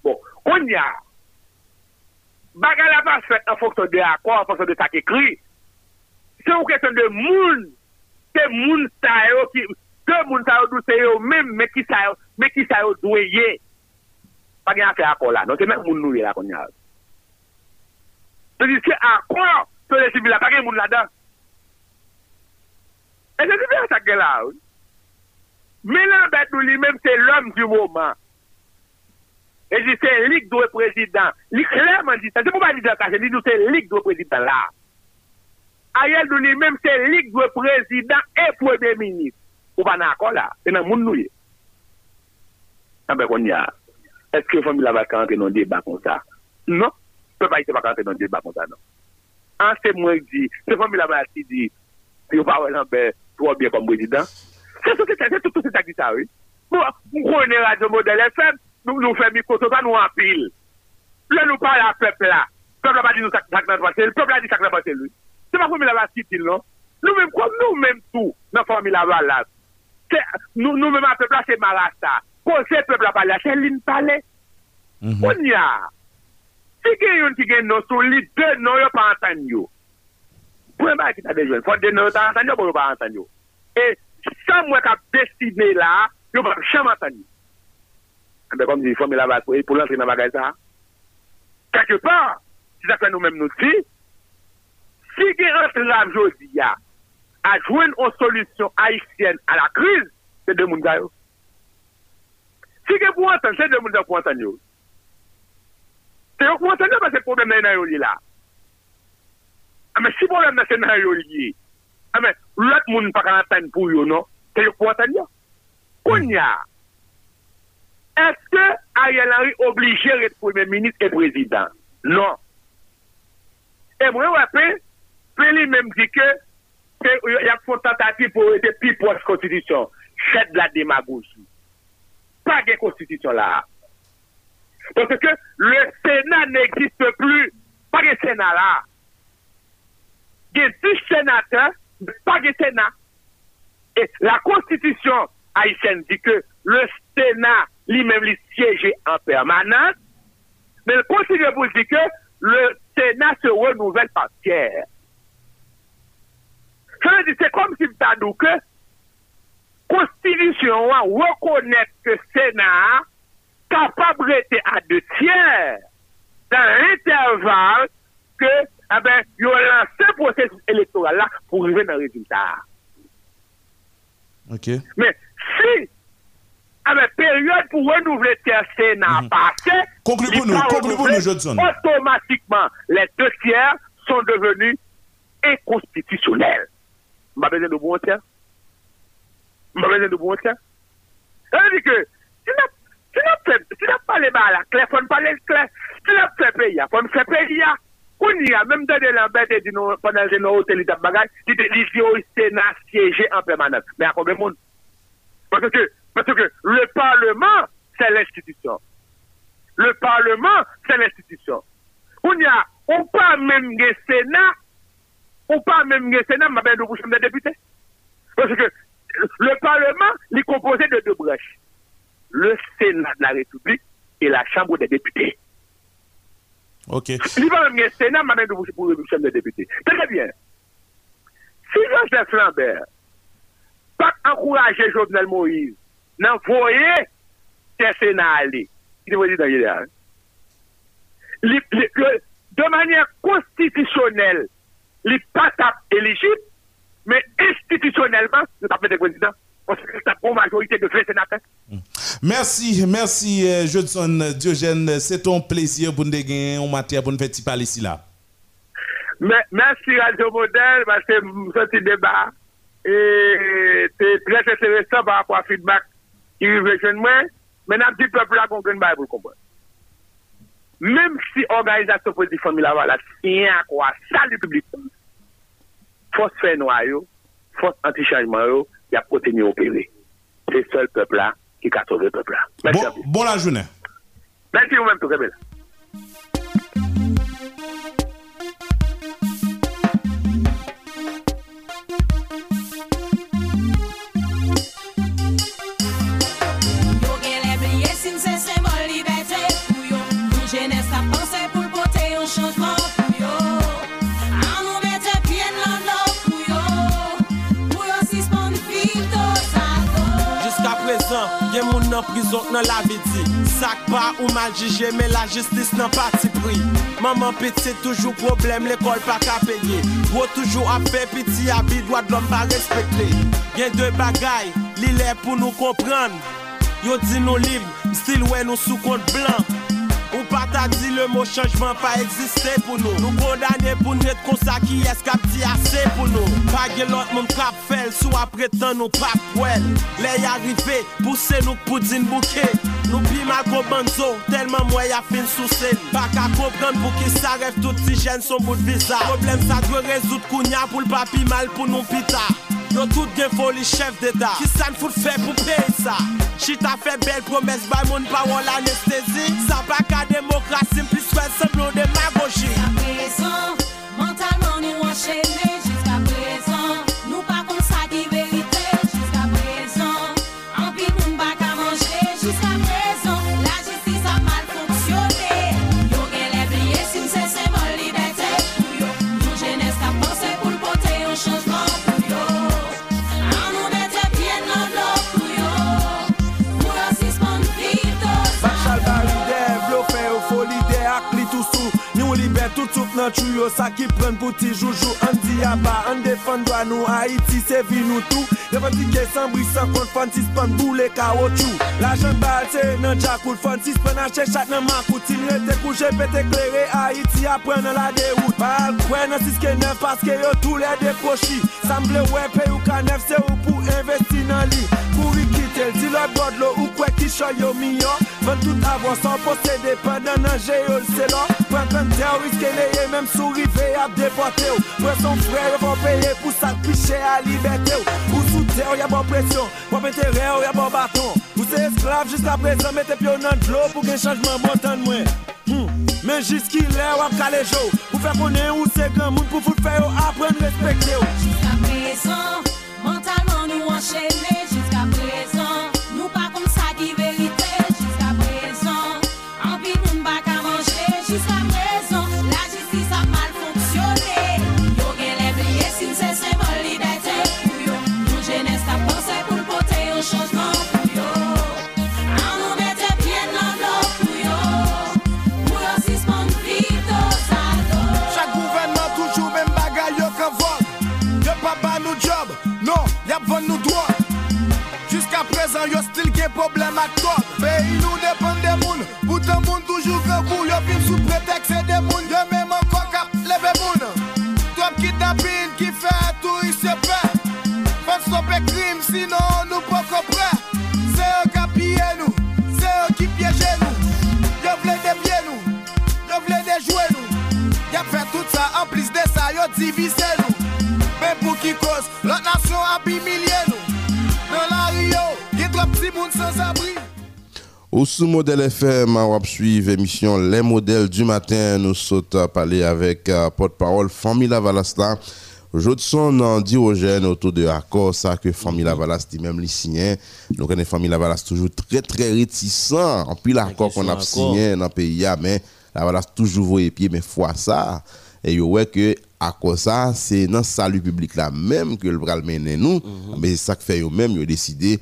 Bon, on y a. Bagal apas fèt an fonksyon de akor, an fonksyon de tak ekri. Se ou kèsyon de moun, se moun sa yo ki, se moun sa yo dou se yo, mèm mè ki sa yo, mè ki sa yo dweye. Pa gen an fè akor la, non se mèm moun nou ye la kon ya. Se di se akor, se le sivila, pa gen moun la dan. E se di fè an sak gen la ou. Milan Badou li menm se l'om du mouman. E di se lik dwe prezident. Li kreman di sa. Se pou pa di sa kache, li nou se lik dwe prezident la. Ayel dou li menm se lik dwe prezident e pwede minis. Ou pa nan akon la. E nan moun nou ye. Anbe kon ya, eske fami la vakante non deba kon sa? Non. Pe pa ite vakante non deba kon sa non. An se mwen di, se fami la vakante di, yo pa wè nan be, tro bien kon prezident. Se tout se se tout se tak di sa we. Mwen konen radyo model FM, nou fè mi koto pa nou anpil. Le nou pa la pepl non? la. Pepl la pa di nou tak nan vante, pepl la di tak nan vante lui. Se pa fòmila va sitil non. Nou mèm kom nou mèm tou nan fòmila va la. Nou mèm a pepl la se marasa. Kon se pepl la pale la, se lin pale. On ya. Si gen yon ki gen nou sou li, de nou yo pa antan yo. Pwen ba ki ta de jwen, fòm de nou yo ta antan yo, pou yo pa antan yo. E, sa mwen kap desine la, yo pa chanman tani. Mwen kom di, fòm mi la vato, e pou lantri nan bagay sa. Kèkè pa, si sa fè nou mèm nou ti, si gen an se rav jodi ya, a jwen an solusyon haïsyen a la kriz, se de moun gayo. Si gen pou an tan, se de moun gayo pou an tan yo. Se yo pou an tan yo, pa se problem nan yon li la. Ame si problem nan se nan yon li, ame lot moun pa kan atan pou yo non, te yo pou atan yo. Konya, eske Ariel Henry oblige ret premier ministre et président? Non. E mwen wapè, pe li menm di ke, y ap fon tentative pou ete pi pos konstitisyon. Chet la demagogie. Pa gen konstitisyon la. Parce que le Sénat n'existe plus. Pa gen Sénat la. Gen 10 sénateurs pas de Sénat. Et la Constitution haïtienne dit que le Sénat lui-même lui siégeait en permanence, mais le Constitution vous dit que le Sénat se renouvelle par tiers. C'est comme si tu as dit que Constitution reconnaît que Sénat capable d'être à deux tiers dans l'intervalle que eh ben, il a lancé le processus électoral là pour arriver dans le résultat. OK. Mais si, à la période pour renouveler le Sénat passé, Conclue pour il nous, va conclue pour renouveler, nous, Judson. Automatiquement, les deux tiers sont devenus inconstitutionnels. Je besoin de bon tiers. Je besoin de bon tiers. Ça veut dire que si nous si pas là, clair, faut nous parler clair. Si nous fait pays, il faut nous faire pays. On y a même dans des lambettes et dit nous, pendant que nous hôtel de bagage, il dit il dit au Sénat siégé en. Mais à combien de monde? Parce que, parce que le Parlement, c'est l'institution. Le Parlement, c'est l'institution. On y a, on pas même le Sénat, on pas même le Sénat, mais ben de bouche des députés. Parce que le Parlement, est composé de deux brèches. Le Sénat de la République et la Chambre des députés. OK. Va même le Sénat, de bouche pour la Chambre des députés. Très bien. Si Joseph Lambert pas encourager Jovenel Moïse, n'envoyer le Sénat aller, il est président idéal. Li- li- que de manière constitutionnelle, il n'est pas tap éligible, mais institutionnellement, il n'est pas fait président. Parce que c'est une majorité de fait sénateurs. Merci, merci, euh, Judson Diogène. C'est ton plaisir pour nous gagner en matière pour nous faire parler ici là. Merci Radio Modèle, parce que ce débat, et c'est très intéressant par rapport à feedback qui arrive chez moi. Mais petit peuple là, qu'on gagne pour comprendre. Même si l'organisation politique famille là, tient à quoi, ça le public, force fait noyau, force anti-changement, il y a continué à opérer. C'est le seul peuple là qui a sauvé le peuple Bon, vous. bon la journée. Merci vous-même, tout belle. Yo prison nan la vi di Sak pa ou mal jije men la justice nan pati pri Maman piti toujou problem l'ekol pa ka peye Wo toujou a fe piti abi doa d'lom pa respekte Gen de bagay li lè pou nou kompran Yo di nou lib, stil wè nou sou kont blan Ou pa ta di le mot changement pa eksiste pou nou Nou kondane pou net konsa ki es kap di ase pou nou Pa gen lot moun kap fel sou apre tan nou pap wel Le y arrive pousse nou poudine bouke Nou pi mal ko banzo telman mwen ya fin sou sel Pa ka kopran pou ki sa rev tout si jen son bout visa Problem sa dwe rezout kounya pou l papi mal pou nou pita Yo tout gen foli chef d'Etat. Ki san fout fe pou peyi sa? Chita fe bel promes bay moun pa won l'anestesi Sa pa ka demokrasi m plis fe semblon demagogi Jiska prezon, mentalman nou encheni Jiska prezon nan chou yo sa ki pren pou ti joujou An di yaba, an defan doa nou Haiti se vi nou tou Revendike san ke san brisan kon fan si span boule ka wotou La jen bal se nan jakoul fan si span ache chak nan makout Ti mre te kouje pe te klere Haiti apren nan la derout Bal kwen nan 6-9 paske yo tou le deprochi Samble we pe ou ka nef se ou pou investi nan li Kou rikitel, ti lot bod lo ou kwek show yo million Vend tout avon san posede Pendan nan jeyol selon Pren kante ou iske leye Mem sou rive ap depote ou. Pren son fre yo pou peye Pou sak piche a libete ou. Ou sou te ou ya bon presyon Pou mette re ou ya bon baton. Ou se esklav jist apresan Mette pyo nan dlo pou gen chanjman bon tan mwen hmm, Men jist ki le wap kale jo Ou fe konen ou se gran moun Pou foute fe yo apren respekte ou. Jist apresan Mentalman nou enchaîner jusqu'à problem ak to. Peyi nou depen de moun Poutan moun toujou vrekou Yo pil sou pretek se de moun. Yo men man kok ap leve moun. Trop ki tapil ki fe Tou yi se pe. Fon sope krim sinon nou pou kopre Se yo ka pye nou Se yo ki pyeje nou. Yo vle depye nou Yo vle dejwe nou. Yap fe tout sa an plis de sa Yo divise nou. Men pou ki koz Lot nasyon api mili petits moun sans abri Au sous modèle FM, on va suivre l'émission Les modèles du matin. Nous sautons à parler avec euh, porte-parole Famila Valasla. Jodson en Diogène autour de l'accord, ça que Famila Valas dit même les signés. Nous connaissons Famila Valas toujours très très réticent. En plus l'accord qu'on a signé dans le pays, mais la Valas toujours voyé pied, mais fois ça. Et yo ouais que à cause ça, c'est dans le salut public là même que le bral mener nous, mais c'est ça que fait yo même yo décidé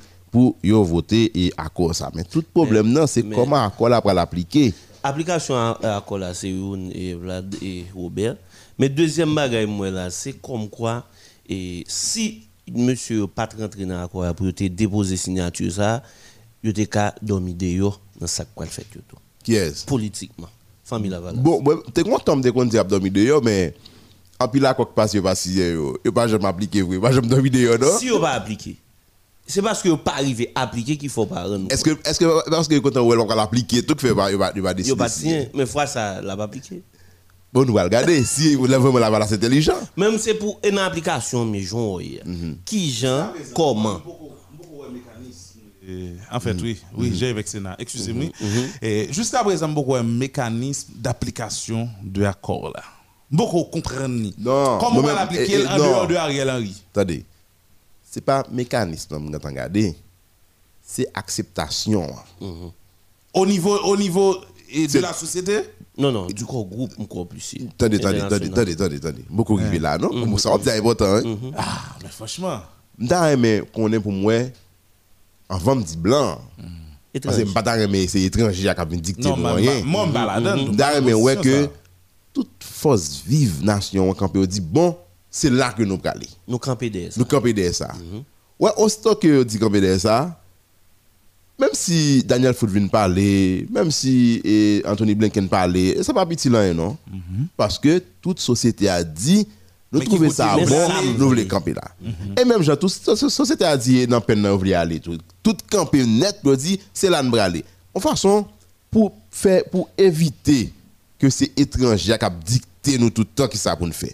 pour voter et à cause ça. Mais tout problème non, c'est comment accord là pour l'appliquer. Application accord là, c'est Youn et Vlad et Robert. Mais deuxième bagage, moi là, c'est comme quoi, et si monsieur pas rentré dans l'accord pour te déposer signature ça, il était qu'à dormir dehors dans ça quoi fait tout. Qui est Politiquement. Famille Laval. Bon, t'es content de qu'on dit abdomen dehors mais en plus là quoi que passe yo pas si yo pas jamais appliquer vrai, pas jamais dormir dehors non? Si on pas appliquer, c'est parce que pas arrivé à appliquer qu'il faut pas rendre. Est-ce que est-ce que parce que quand on va l'appliquer tout fait pas il va il va Yo décider. pas signé, mais fois ça l'a pas appliqué. Bon nous va regarder si vous là vraiment la balance intelligent. Même c'est pour une application mais j'en Qui gens comment? Euh, en fait, oui, oui, j'ai avec Sénat. Excusez-moi. Et Jusqu'à présent, beaucoup un mécanisme d'application de l'accord là. Beaucoup comprennent. Non, Comment on va l'appliquer eh, eh, en dehors de Ariel Henry? Attendez. C'est pas mécanisme que vous regardez. C'est acceptation. Au niveau, au niveau et de la société? Non non, du coup groupe encore plus. Attendez, attendez, attendez, attendez, attendez, attendez. Beaucoup arrivé là, non? Bon, Ça, c'est important, hein? Ah, mais franchement. Aimé qu'on est pour moi, avant me dire blanc. Parce que je ne pas mais c'est étranger qui a ma- rien. moi, je balade. D'ailleurs, mais ouais que toute force vive nation campé dit bon, c'est là que nous allons aller. Nous camper derrière ça. Nous camper derrière ça. Ouais, aussitôt que dit camper derrière ça, même si Daniel Foot vient parler, même si eh, Anthony Blinken parler, ça pas petit là non? Parce que toute société a dit nous trouvons ça bon, nous voulons camper là. Et même toute société a dit dans peine nous voulons aller tout. Tout camper net nous dit c'est là nous voulons aller. En façon pour faire pour éviter que c'est étranger qui a dicté nous tout le temps qui ça pour nous faire.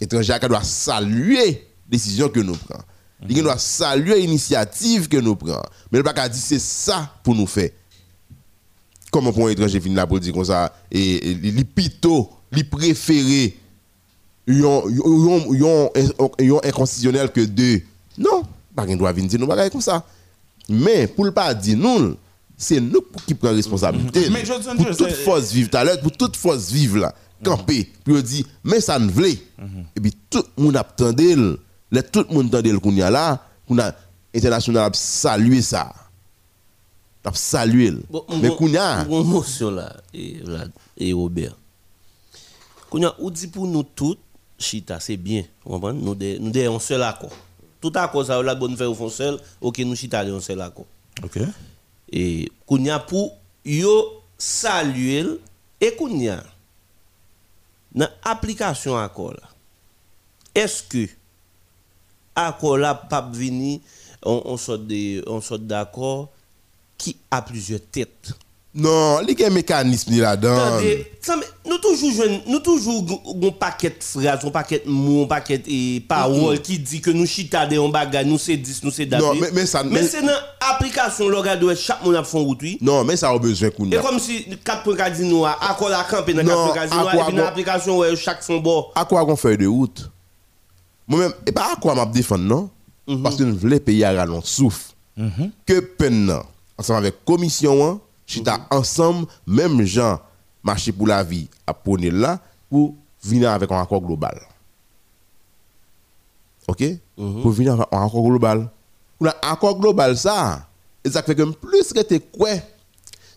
Étranger qui doit saluer décision que nous prenons. Il doit saluer l'initiative que nous prenons. Mais le pas dire c'est ça pour nous faire. Comment pour un étranger finir là pour dire comme ça et et les pito, les préférés yon inconstitutionnel que deux. Non, pas qu'on doit venir dire nous bagaille comme ça. Mais pour le pas dire nous, c'est nous qui prenons responsabilité. Mais pour toute force vive tout à l'heure, pour toute force vive là, camper, puis on dit mais ça ne voulait. Et puis tout le monde attendait, tout le monde attendait qu'on y a là, qu'on a international a salué ça. A salué. Mais qu'on a Bon motion là, et, Robert. Kounya, ou dit pour nous tous, Chita, c'est bien. Nous avons un seul accord. Tout accord, ça, la bonne faire au fond seul, ok, nous Chita, un seul accord. OK. Et Kounya, pour yo saluer, et dans l'application accord est-ce que accord là pas venir on sort d'accord qui a plusieurs têtes? Non, il y a un mécanisme là-dedans. Nous toujours jouons- nous toujours un paquet de phrases, un paquet de mots, un paquet de paroles qui dit que nous chita de on bagage, nous c'est 10, nous c'est date. Non, mais- mais ça- mais c'est dans l'application l'organe chaque monde a fait route oui. Non, mais ça a besoin qu'on Et comme si 4 nous a accord la camper dans Non, 4 casino à et quoi puis dans bon- l'application ouais, chaque fond bord. à quoi on fait de route? Moi-même, et pas à quoi m'a défendre, non? Parce que nous voulons payer à souffle. Que peine, ensemble avec commission, hein, chita ensemble, même gens, marché pour la vie, à prôner là, pour venir avec un accord global. Ok? Pour venir avec un accord global. Pour un accord global, ça, et ça fait que plus que tu quoi,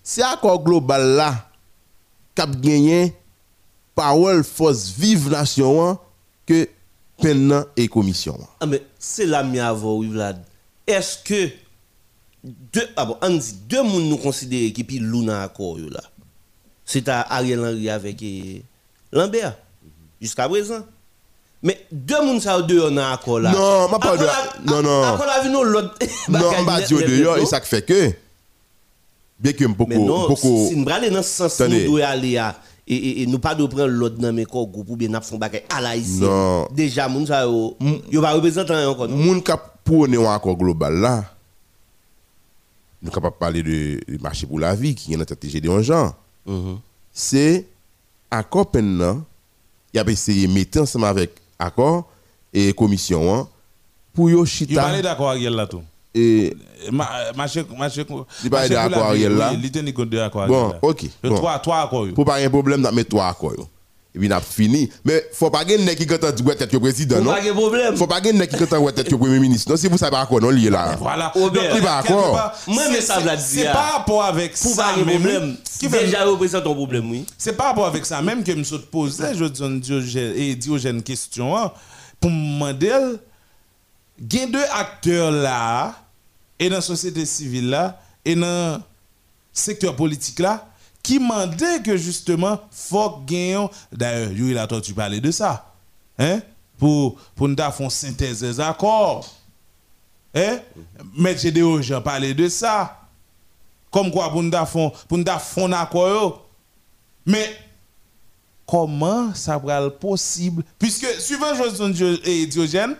c'est accord global là, cap gagné, parole force vive nation hein, que peine et commission. hein. Ah, mais c'est la mienne avant, Vlad. Est-ce que deux, ah bon, on dit, deux monde nous considèrent qui puis Luna accord là. C'est à Ariel Henry avec Lambert jusqu'à présent. Mais deux monde ça deux on a accord là. Non, ma pas de- non, non. Accord la vie nous l'autre. Non, dire net, dehors, et ça fait que, bien que beaucoup, beaucoup, si nous allons dans ce sens, nous devons aller à. Et, nous pas de prendre l'autre dans mes corps groupe ou bien nous faisons bagay à la ici. Non. Déjà, moun ça yo, yo va représenter encore. moun qui pour un accord global là, nous sommes capables de parler de, de marché pour la vie qui est dans la tête de gens. Mhm. C'est accord maintenant, il a essayé de mettre ensemble avec accord et commission hein, pour yo Il chita parlait d'accord avec elle là tout. et Ma- Marché marché Il parlait d'accord avec elle, là. Il tenait compte de d'accord Bon, ok. Trois trois accords. pour pas un problème mettre trois accords. Et puis, on a fini. Mais faut pas que nèg qui quand dit ouais tête que président non? pas de problème. Faut pas que nèg qui quand ouais tête que premier ministre. Non, si vous savez pas accord non lié là. Voilà. Robert, Donc, il quelque accord. Moi, mais c'est- ça, Vlad C'est dit, par rapport avec Pour ça pas de même problème. qui fait- Déjà représente un problème, oui. C'est par rapport avec ça même que je me suis posé, je donne Diogène et Diogène question hein, pour me demander il y a deux acteurs là et dans la société civile là et dans le secteur politique là qui demandaient que justement faut gagner d'ailleurs il a tu parler de ça hein pour pour nous faire une synthèse des accords hein mais j'ai des gens parler de ça comme quoi pour nous faire un accord. Mais comment ça va être possible? Puisque, suivant Dio- et Diogène.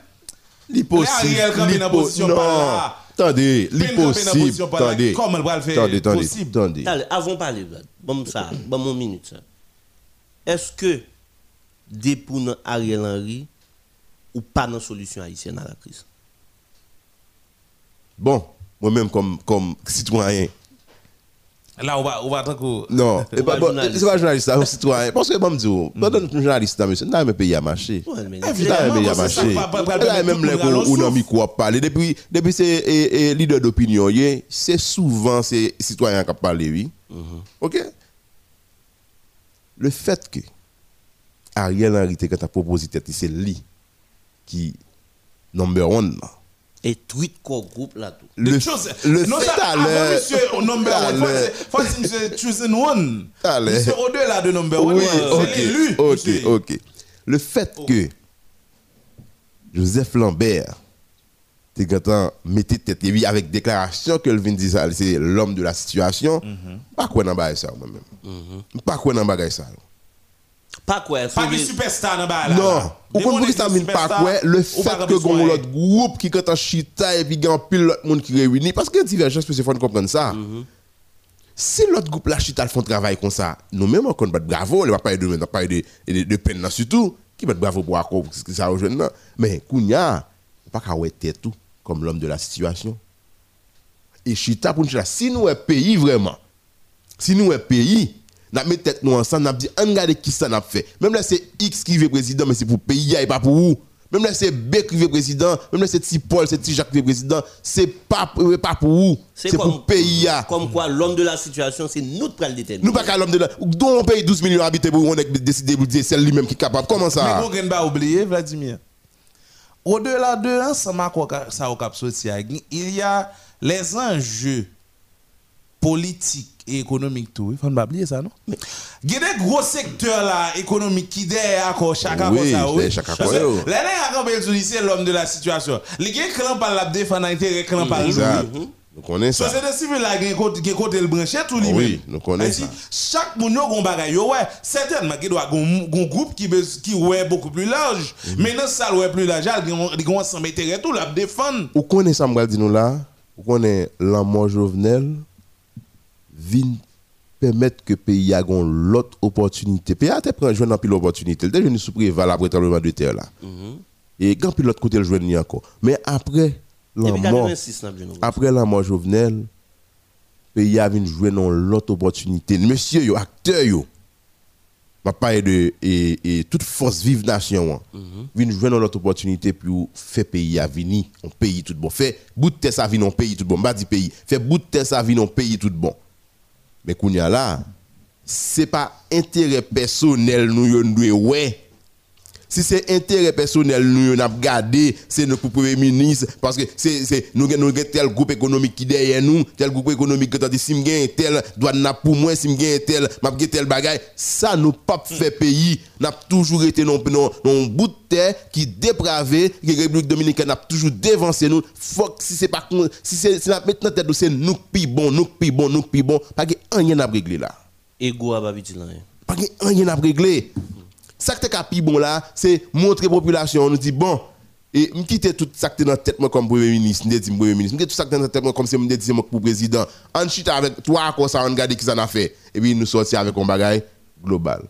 Mais Ariel dans l'impo- position Non. par là. Attendez, dans l'impossible. Attendez. comment elle va le faire Attendez, attendez, avant de parler, bon ça, bon mon minute ça. Est-ce que pour nous Ariel Henry ou pas dans solution haïtienne à la crise? Bon, moi-même comme, comme citoyen, Là, on va, on va attendre que- Non, C'est pas- pas journaliste. c'est citoyen. Parce que, bon, me dire, pendant que journaliste, monsieur, dans le pays à marcher. Le Évidemment, pays à marcher. Là, même les qu'on l'on a micro à parler, depuis, depuis c'est leader d'opinion, c'est souvent ces citoyens qui parlent, oui. Ok? Le fait que Ariel Henry, quand tu as proposé, tête, c'est lui qui number one. là. Et tweet quoi groupe là tout. Le, chose- le non, fait ça, à avant l'heure- monsieur au number one, faut monsieur choosing one. Allez. Monsieur au-delà de number one, Oui, ok, monsieur. ok, ok. Le fait que Joseph Lambert, t'es content, mettait tête et puis avec déclaration que le vin dit ça, c'est l'homme de la situation, pas quoi dans bagay ça moi-même. Pas quoi dans bagay ça. Pas quoi, Pas de superstar dans bas là. Non, ou dit ça mine pas quoi, le fait pas que gon l'autre groupe qui quand en chita et puis gan pile l'autre monde qui réunit parce que divergence peut se faire comprendre ça. Si l'autre groupe là chita le font travail comme ça, nous même on compte bravo, on va pas de on va pas de de, de peine surtout qui va bravo pour accord parce que ça jeunes là. Mais kounya, pas qu'à ouais tête tout comme l'homme de la situation. Et chita pour nous là, si nous est pays vraiment si nous un pays, n'a mis tête nous ensemble, n'a dit on regarde qui ça n'a fait. Même là c'est X qui veut président mais c'est pour pays et pas pour vous. Même là c'est B qui veut président, même là c'est petit Paul, c'est petit Jacques qui veut président, c'est pas euh, pas pour vous, c'est pour pays. Comme quoi, l'homme de la situation, c'est nous qui prenons le déterminer. Nous pas qu'à l'homme de là, dont on paye 12 millions d'habitants pour on décidé de dire c'est lui-même qui est capable. Comment Mais ça? Vous ne pas oublier, Vladimir. Au-delà de ça social, il y a les enjeux politiques et économiques tout. Il faut pas oublier ça, non? Il y a des gros secteurs là, économiques qui derrière encore chacun Oui, ça. derrière chacun Parce comme que ça. L'année à Campbell c'est l'homme de la situation. Les qui ont pas la défendre intérêt, pas Exact. le Nous connaissons ça. Société civile là, qui côté côté le branché tout lui Oui, nous connaissons ça. Chaque moun yo gon bagay yo ouais, certainement qui doit gon groupe qui qui ouais beaucoup plus large. Mhm. Mais dans ça ouais plus large, il gon il gon ensemble intérêt tout la défendre. Ou connaît ça m'gal dit nous là, ou connaît l'amour Jovenel? Vin permettre que pays a l'autre opportunité. Pays a te prend joindre pile opportunité. Déjà nous sous préval après tremblement de terre là. Et quand puis l'autre côté le joindre encore. Mais après Depuis l'amour 86, n'a pas joué. après la mort Jovenel, pays a vinn jouer dans l'autre opportunité. Monsieur yo acteur yo. Ma parle de et, et toute force vive nation vinn jouer dans l'autre opportunité pour faire pays à venir, on pays tout bon. Fait bout de terre ça vinn on pays tout bon. Pas dit pays. Fait bout de terre ça vinn on pays tout bon. Mais kounya là, c'est pas intérêt personnel nous yo nous ouais. Si c'est intérêt personnel nous on a gardé, c'est notre premier ministre parce que c'est nous nous avons tel groupe économique qui derrière nous, tel groupe économique qui dit si m'gagne tel doit n'a pour moi si m'gagne tel gagne tel bagage, ça nous pas fait pays, n'a toujours été non non non bout de terre qui dépravé, que République dominicaine a toujours dévancé nous. Faut que si c'est pas si c'est si la maintenant tête nous, c'est nous pi bon, nous pi bon, nous pi bon, pas que rien à régler là Ego à hein. pas gen rien à régler. Ça que t'es bon là, c'est montrer population, on nous dit bon, et me quitter tout ça que t'es dans la tête comme premier ministre, me dit premier ministre, quitter tout ça que t'es dans la tête comme si dit moi pour président. En chita avec toi comme ça on regarde qui ça a fait et puis nous sortir avec un bagage global.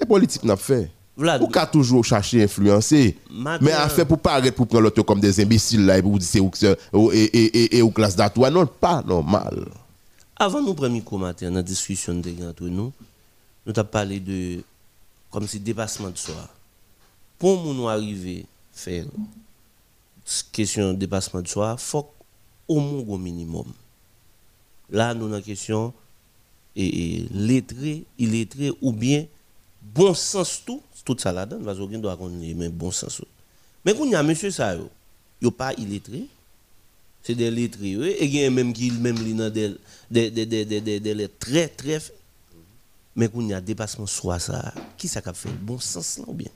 Et politique n'a fait. Ou qu'a toujours chercher influencer. Mais à faire pour paraître pour prendre l'autre comme des imbéciles là et pour dire c'est et et et ou classe d'atoua non pas normal. Avant nous premier cours matin, dans la discussion de entre nous, nous avons parlé de comme si dépassement de soi. Pour nous arriver à faire question de dépassement de soi, il faut au moins au minimum. Là, nous avons la question et, et lettré, illettré ou bien bon sens tout, tout ça là-dedans, parce qu'on doit connaître mais bon sens. Mais quand il y a monsieur ça, yo, yo pas illettré, c'est des lettrés et il y a même qui même des des lettres très très. Mais quand il y a dépassement soit ça qui ça qu'a fait? Bon sens là ou bien?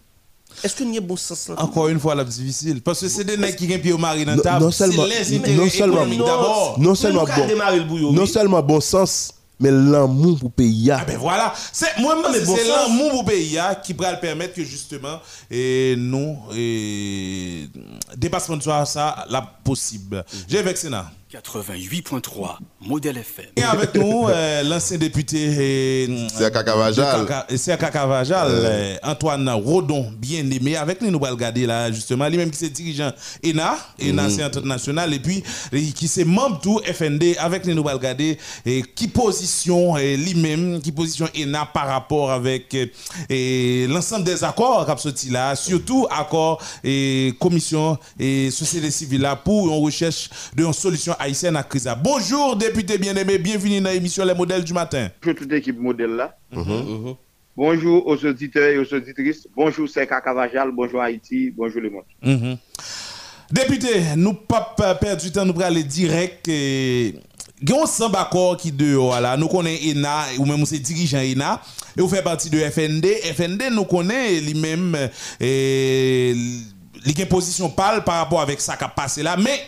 Est-ce qu'il y a bon sens là? Encore une fois, la difficile. Parce que c'est des nègres qui ont pied au mari dans table. non seulement- c'est les non intérêts seulement- d'abord. non seulement bon, non seulement bon sens, mais l'amour pour pays. Ah ben voilà, c'est moi c'est bon l'amour au pays qui va le permettre que justement et nous et dépassement de soi ça la possible. J'ai vexé là. 88.3 Modèle FM. Et avec nous, euh, l'ancien député euh, C'est Cacavajal. c'est euh, Antoine Rodon, bien aimé. Avec nous, nous allons regarder là, justement, lui-même qui est dirigeant ENA, ENA c'est Entente Nationale, et puis qui c'est membre tout FND. Avec nous, nous allons regarder et qui position lui-même, qui position ENA par rapport avec l'ensemble des accords qui là, surtout accord et commission et société civile là pour une recherche d'une solution haïtienne à. Bonjour, député bien-aimé, bienvenue dans l'émission Les modèles du matin. Bonjour toute l'équipe modèle là. Bonjour aux auditeurs et aux auditrices. Bonjour Seka Cavajal. Bonjour Haïti. Bonjour le monde. Mhm. Député, nous pas pa- perdre du temps, nous aller direct. Et... Gon ensemble accord qui dehors là, nous connaissons ENA ou même c'est dirigeant ENA et vous fait partie de FND. FND nous connaît lui-même et a une position pâle par rapport avec ça qui a passé là, mais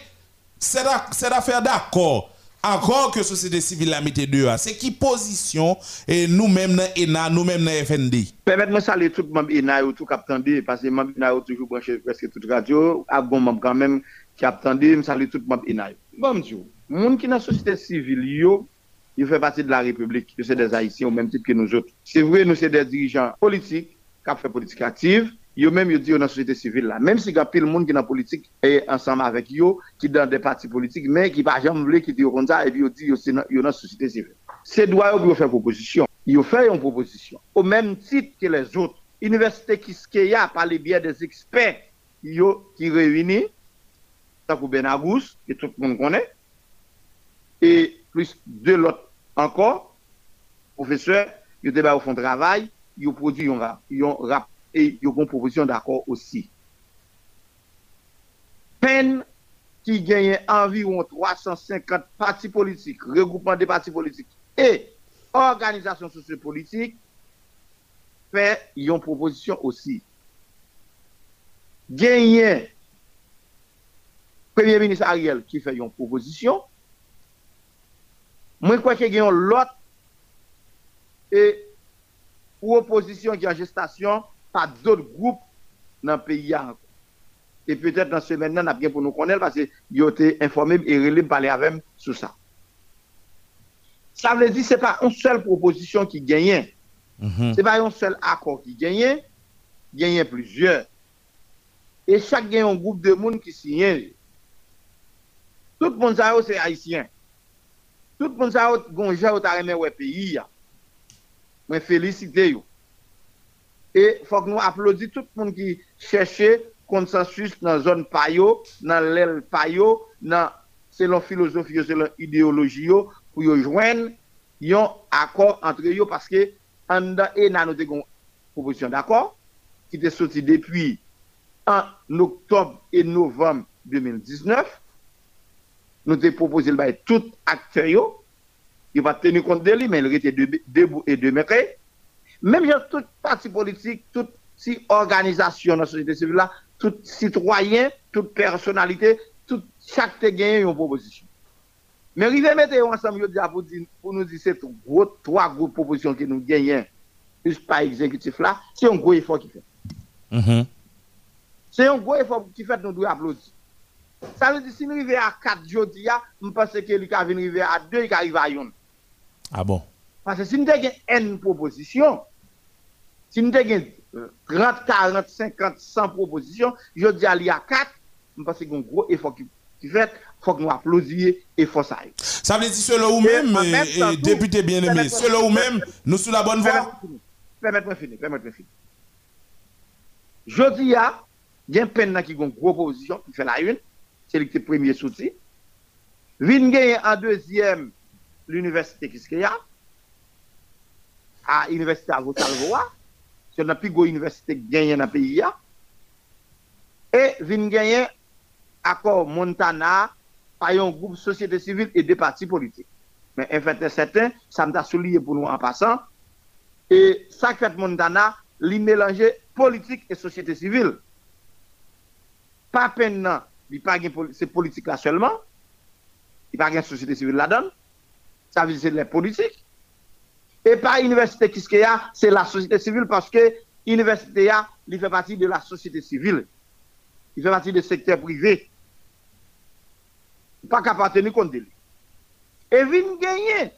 c'est c'est l'affaire d'accord. Encore que société civile la mette dehors, c'est qui position et nous-mêmes dans ENA, nous-mêmes dans FND. Permettez-moi saluer tout le monde ENA et tout attendait parce que membre ENA toujours branché presque toute radio. À bon membre quand même qui attendait, je salue tout le monde ENA. Bon, monsieur, les gens qui dans la société civile, yo, ils font partie de la République. Sont des Haïtiens au même titre que nous autres. C'est vrai, nous sommes des dirigeants politiques qui ont fait politique active. Yo même yo dit yo dans la société civile là. Même si il y a pile monde qui dans politique et ensemble avec yo, qui dans des partis politiques, mais qui pas jamais voulu quitter comme ça et puis yo dit yo c'est dans yo la société civile. C'est droit yo pour faire proposition. Yo fait une proposition. Au même titre que les autres. Université Kiskeya par les biais des experts yo qui réunissent, tant que Benagous, que tout le monde connaît, et plus deux l'autre encore, professeurs, ils débat au fond de travail, ils produit un rap, ils ont rap et ils ont proposition d'accord aussi. Peine qui gagne environ 350 partis politiques, regroupement des partis politiques et organisations sociopolitiques, fait une proposition aussi. Gagné Premier ministre Ariel qui fait une proposition, moi, je crois qu'il y a l'autre et opposition qui est en gestation par d'autres groupes dans le pays. Et peut-être dans ce semaine, on a bien pour nous connaître parce qu'ils ont été informés et relais parler avec sur ça. Ça veut dire que ce n'est pas une seule proposition qui gagne. Mhm. Ce n'est pas un seul accord qui gagne. Il gagne plusieurs. Et chaque gagne un groupe de monde qui signe. Tout le monde c'est haïtien. Tout le monde remè ouais pays. Moi, félicite. Et faut que nous applaudissions tout le monde qui cherchait consensus dans la zone payo, dans l'aile payo, dans selon philosophie, selon idéologie, pour joindre un accord entre eux parce que et nous avons une proposition d'accord qui était sortie depuis en octobre et novembre 2019. Nous avons proposé tout acteur, il va tenir compte de lui, mais il était de- debout et demeuré. Même genre, tout parti politique, toute si organisation dans la société civile là, tout citoyen, toute personnalité, tout, chaque te gagne une proposition. Mais arriver mettre ensemble, pour, pour nous dire c'est gros, trois grosses propositions que nous gagnons, plus par exécutif là, c'est un gros effort qui fait. Mhm. C'est un gros effort qui fait nous devons applaudir. Ça veut dire si nous arrivons à 4 jours, je pense que qui arriver à 2, il arrive à 1. Ah bon? Parce que si nous avons une proposition, si nous avons euh, 30, 40, 50, 100 propositions, je dis à lui à 4, je pense qu'il y a un gros effort qui, qui fait, il faut que nous applaudions et faut ça. Ça veut dire selon vous-même, député bien-aimé, selon vous-même, nous sur la bonne voie Permettez-moi finir, permettez-moi finir. Je dis à, il y a un peine qui a une grosse proposition qui fait la une, c'est le premier soutien. Vin gagne en deuxième l'université Kiskeya, à l'université à Rosalvoa, c'est la plus grosse université qui gagne dans le pays. ya. Et vin gagne accord Montana par un groupe société civile et des partis politiques. Mais en fait, certain, ça m'a souligné pour nous en passant, et ça fait Montana, li mélanger politique et société civile. Pas peine, c'est politique là seulement. Il pas gen société civile là-dedans. Ça veut dire c'est les politiques. Et pas université Kiskeya, c'est la société civile parce que université ya, il fait partie de la société civile. Il fait partie du secteur privé. Pas qu'à tenir compte de lui. Et vin gagner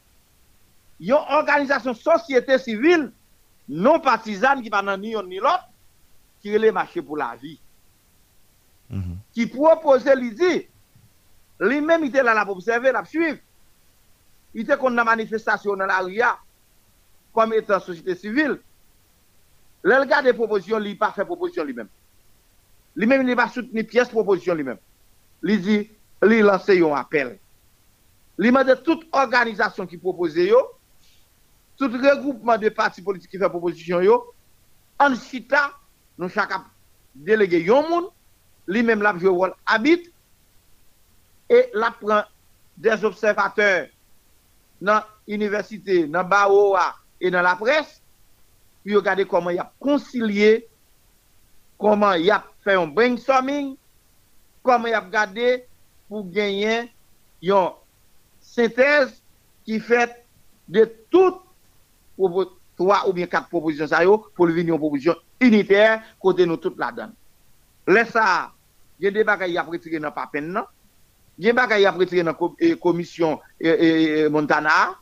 une organisation société civile non partisane qui pas dans ni ni l'autre qui est marché pour la vie. Qui propose lui dit lui-même il était là pour observer, la suivre. Il était contre la manifestation dans la rue comme étant société civile. Le des propositions, il pas fait proposition lui-même. Lui-même, il n'a pas soutenu pièce proposition lui-même. Il dit, il lance un appel. Il m'a dit toute organisation qui propose tout regroupement de partis politiques qui fait proposition en chita, nous chacun délégué yon moun, lui-même l'a joué rôle habite, et la prend des observateurs dans l'université, dans Baoa et dans la presse, puis regarder comment il a concilié, comment il a fait un brainstorming, comment il a regardé pour gagner une synthèse qui fait de toutes trois ou bien quatre propositions ça pour venir une proposition unitaire côté nous toutes là-dedans. Laisse ça, il y a des bagages qui a retiré dans peine non? Il y a des bagages qui a retiré dans la commission Montana.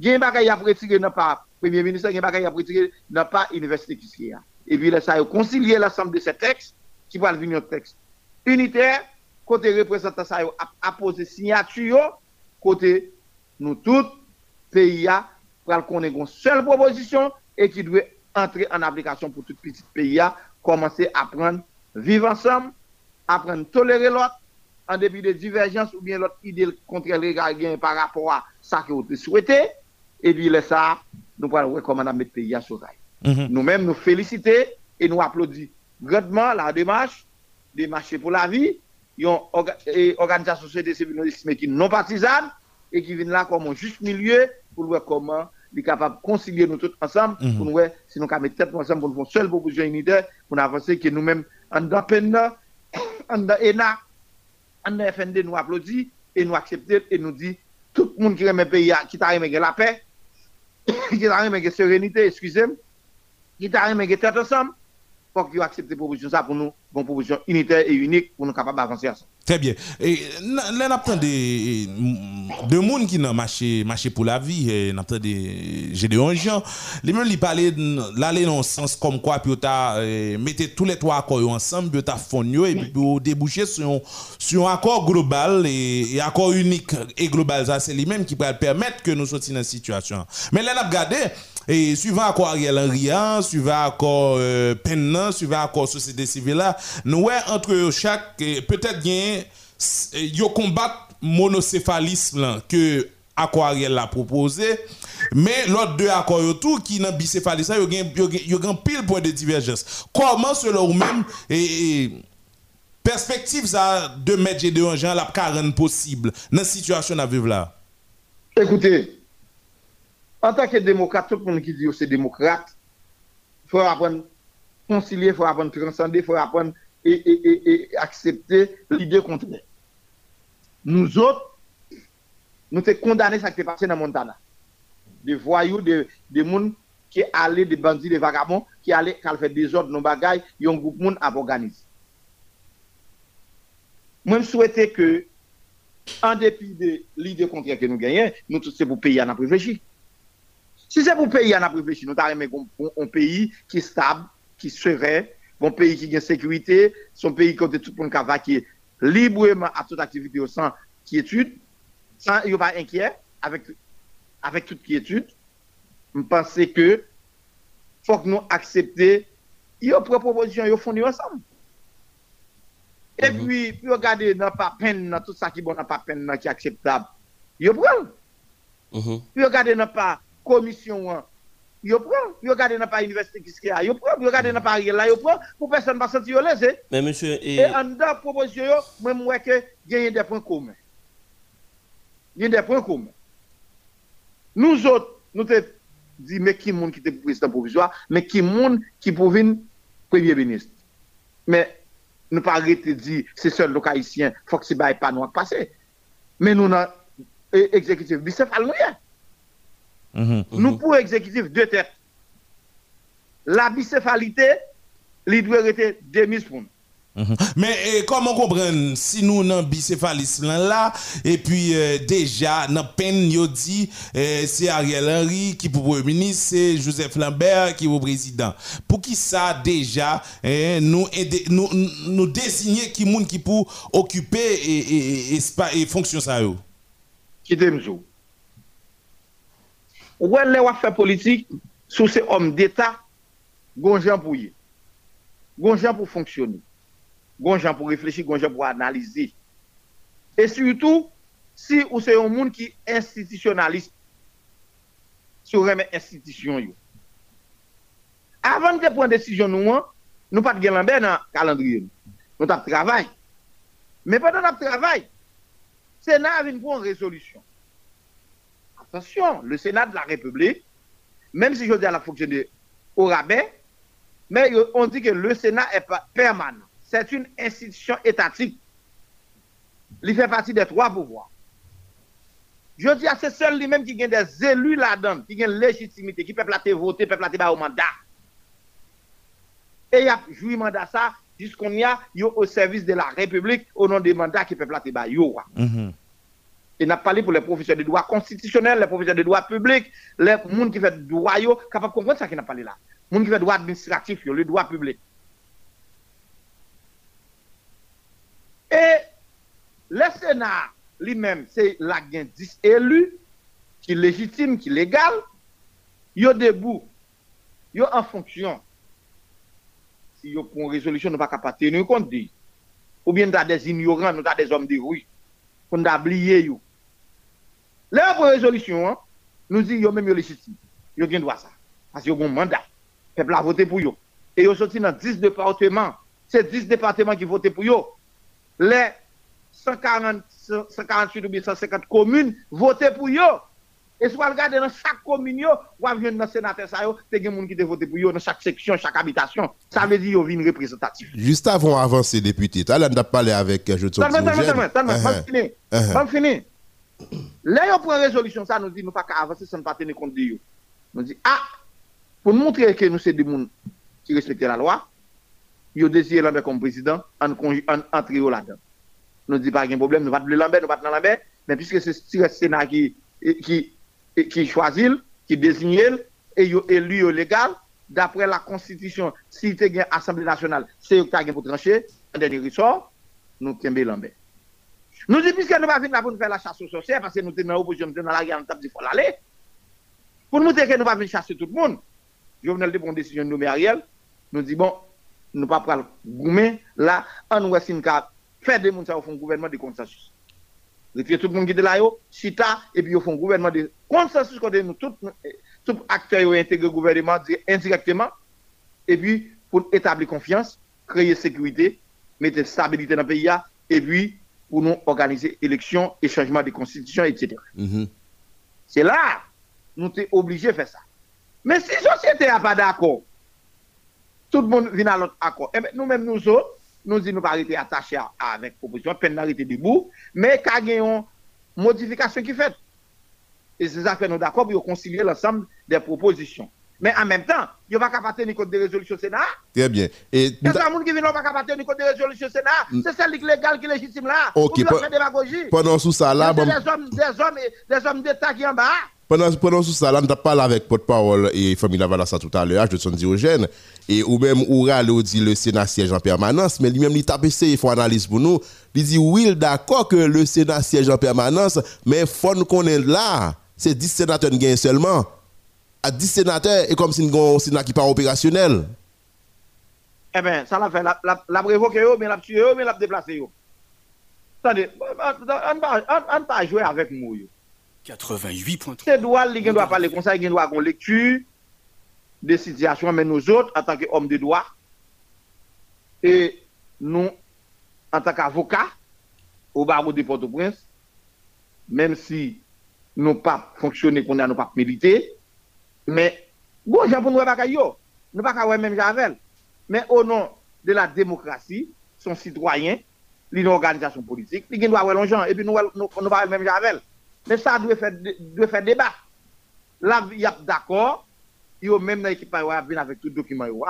Il y a des bagages qui a retiré dans pas premier ministre, il y a des bagages qui a retiré dans pas université qui est. Et puis là ça a concilié l'ensemble de ces textes qui va venir un texte unitaire côté représentant ça yo a, a posé signature yo, côté nous tous pays a pral connaître une seule proposition et qui doit entrer en application pour tout petit pays a commencer à apprendre vivre ensemble, apprendre tolérer l'autre en dépit de divergences ou bien l'autre idée contraire gagne par rapport à ça que vous souhaitez et puis là ça nous allons recommander à mettre pays à rail. Mhm. Nous-mêmes nous féliciter et nous applaudissons grandement la démarche, démarche pour la vie, une orga- organisation société civile qui non partisane et qui vient là comme un juste milieu pour voir comment est capable de concilier nous tous ensemble Mhm. pour nous voir si nous pouvons tête ensemble pour nous faire une seule proposition unitaire pour nous avancer que nous-mêmes en dans peine, en dans ENA, en dans FND nous applaudit et nous accepter et nous dit tout le monde qui aime le pays, qui t'a aimé la paix, qui t'a aimé la sérénité, excusez-moi, qui t'a aimé tête ensemble, faut qu'il accepte la proposition ça pour nous, une proposition unitaire et unique pour nous capables d'avancer. Très bien. Et là, on apprend des de monde qui n'a marché marché pour la vie, et on apprend des Gédéon Jean. Les mêmes lui parlaient l'aller dans le sens comme quoi puis ta mettez tous les trois accords ensemble, puis ta fond et puis vous déboucher sur sur un accord global et, et accord unique et global ça c'est lui-même qui peut permettre que nous sortions dans cette situation. Mais là on a regardé et suivant accord Ariel Henry, hein, suivant accord euh, Pennan, suivant accord société civile nous ouais entre chaque peut-être bien yo combat monocéphalisme que accord Ariel l'a proposé mais l'autre deux accords yo tout qui dans bicéphalisme yo gen yo gen pile point de divergence. Comment selon vous même et, et perspective ça de mettre Gédéon Jean la rendre possible dans cette situation à vivre là? Écoutez, en tant que démocrate, tout le monde qui dit que c'est démocrate, il faut apprendre à concilier, il faut apprendre à transcender, il faut apprendre et, accepter l'idée contraire. Nous autres, nous sommes condamnés à ce qui est passé dans Montana. Des voyous, des, gens qui allaient, des bandits, des vagabonds, qui allaient, faire des ordres, nos bagailles, et un groupe de à organiser. Moi, je souhaitais que en dépit de l'idée contraire que nous gagnons, nous tous c'est pour payer à n'a réfléchi. Si c'est pour payer à n'a réfléchi, nous avons un, pays qui est stable, qui serein, un pays qui a sécurité, son pays côté tout le monde qui vaquer librement à toute activité sans quiétude, sans il pas inquiet avec avec toute quiétude. Je pense que faut que nous accepter il y a proposition yo fondé ensemble. Et puis, puis regarder dans pas peine, dans tout ça qui est bon, dans pas peine, qui est acceptable. Yo prend. Mhm. Puis regarder dans pas commission, yo prend. Puis regarder dans pas université qui est yo prend. Puis regarder dans pas rien là, yo prend. Pour personne pas sentir lésé. Mais monsieur, et, Et en dedans proposition, yo, moi, moi, que a des points communs. Il y a des points communs. Nous autres, nous te dit, mais qui monde qui était président provisoire, mais qui monde qui premier ministre? Mais nous pas arrêter de dire, c'est seul le haïtien, faut que c'est pas nous passer. Mais nous, dans exécutif bicéphale, Mhm. Nous pour exécutif deux têtes. La bicéphalité, il doit être. Mhm. Mais eh, comment comprendre si nous dans bicéphalisme là, et puis euh, déjà dans peine yo dit eh, c'est Ariel Henry qui pour premier ministre c'est Joseph Lambert qui pour président pour qui ça déjà eh, nous nous nous désigner qui monde qui pour occuper et et, et, et fonction ça yo? Mzou. Ouè lè wap fè politik, sou se om d'Etat, gonjan pou ye. Gonjan pou fonksyoni. Gonjan pou reflechi, gonjan pou analize. E surtout, si ou se yon moun ki institisyonalist, sou reme institisyon yo. Avan de pon desisyon nou an, nou pat gen lanbe nan kalandriye nou. Nou tap travay. Me padan tap travay, Sénat avait une résolution. Attention, le Sénat de la République, même si je dis à la fonctionner au rabais, mais on dit que le Sénat est permanent. C'est une institution étatique. Il fait partie des trois pouvoirs. Je dis à c'est seul lui-même qui gagne des élus là-dedans, qui gagne légitimité, qui peut plater voter, peut plater au mandat. Et il a joué mandat ça, jusqu'on y a, au service de la République, au nom des mandats qui peut plater ba yo. Mhm. Et n'a parlé pour les professeurs de droit constitutionnel, les professeurs de droit public, les gens qui fait droit, capable de comprendre ça qu'il n'a parlé là. Les gens qui fait droit administratif, le droit public. Et le Sénat lui-même, c'est la gain 10 élus, qui légitime, qui légal, yo debout, yo en fonction. Si yo prend résolution, nous pas capable tenir compte. Ou bien nous des ignorants, nous avons des hommes de rue. Qu'on a oublié yo. Là, pour résolution, hein, nous dit yo même légitime. Gen droit ça. Parce que yo un mandat. Peuple a voté pour yo. Et yo sorti dans 10 départements. C'est 10 départements qui voté pour yo. Les 140, 148 ou bien 150 communes voté pour yo. Et si vous regardez dans chaque commune, vous avez dans sénateur yo, te gen moun qui voté pour yo dans chaque section, chaque habitation. Ça veut dire yo vin représentatif. Juste avant avancer député, tu as parlé avec euh, je te Tellement, tellement, tellement, Là, yo prend résolution, ça nous dit, nous pas avancer sans pas tenir compte de yo. Nous dit, ah, pour montrer que nous c'est des gens qui respectent la loi, yo désiré Lambert comme président, en, en, entre yo là-dedans. Nous dit pas de problème, nous pas de Lambert, nous pas de Lambert, mais puisque c'est le Sénat qui, choisit, qui désigne, et yo élu yo légal, d'après la Constitution, si tu as Assemblée nationale, c'est eux qui ont pour trancher, un dernier ressort, nous kembe Lambert. Nous disons, puisque nous pas venir là pour nous faire la chasse aux sorcières, parce que nous sommes dans l'opposition, nous sommes dans la guerre, nous sommes dit, faut. Pour nous montrer que nous pas venir chasser tout le monde, Jovenel de prendre une décision de nommer Ariel, nous dit, bon, nous pas prendre goumer, là, en nous nous faire des gens qui font gouvernement de consensus. Retirer tout le monde qui est là, chita, et puis ils font gouvernement de consensus, quand nous, tout acteurs ont intégré le gouvernement di- indirectement, et puis pour établir confiance, créer sécurité, mettre stabilité dans le pays, et puis pour nous organiser élection et changement de constitution, etc. Mhm. C'est là, nous sommes obligés de faire ça. Mais si la société n'a pas d'accord, tout le monde vient à l'autre accord. Eh bien, nous-mêmes, nous autres, nous disons nous pas arrêter attachés à- avec l'opposition, peine d'arrêter debout, mais qu'il y a une modification qui fait. Et c'est ça que nous d'accord pour concilier l'ensemble des propositions. Mais en même temps, il n'y a pas de compte des résolutions Sénat. Très bien. Et le monde qui vient pas de tenir compte des résolutions Sénat C'est celle qui est légale, qui est légitime là. Ok, Ou faire démagogie. pendant sous ça là, bon, des hommes, des hommes, des hommes d'État qui en bas. pendant, pendant sous ça là, avons parlé avec porte-parole et famille Lavalassa tout à l'heure, je son Diogène, et ou même Oura, il dit le Sénat siège en permanence, mais lui-même, il tape il faut analyse pour nous. Il dit, oui, d'accord que le Sénat siège en permanence, mais faut nous connaître là, c'est 10 sénateurs qui gagnent seulement. À 10 sénateurs, et comme si nous avons un Sénat qui n'est pas opérationnel. Eh bien, ça l'a fait, la, la, la révoqué, mais la tué, mais la déplacé. Attendez, on ne pas jouer avec nous. Yo. 88.3. C'est droit, il doit parler comme ça, il doit avoir une lecture des situations, mais nous autres, en tant qu'hommes de droit, et nous, en tant qu'avocats, au barreau de Port-au-Prince, même si nous pas fonctionné qu'on a nous pas milité, mais bon, j'ai pour nous pas yo, nous pas même Javel. Mais au nom de la démocratie, son citoyen, une organisation politique, il doit avoir gens et puis nous nous nous pas même Javel. Mais ça doit faire doit faire débat. Là, il y a d'accord, il y a même dans l'équipe va venir avec tout document yo.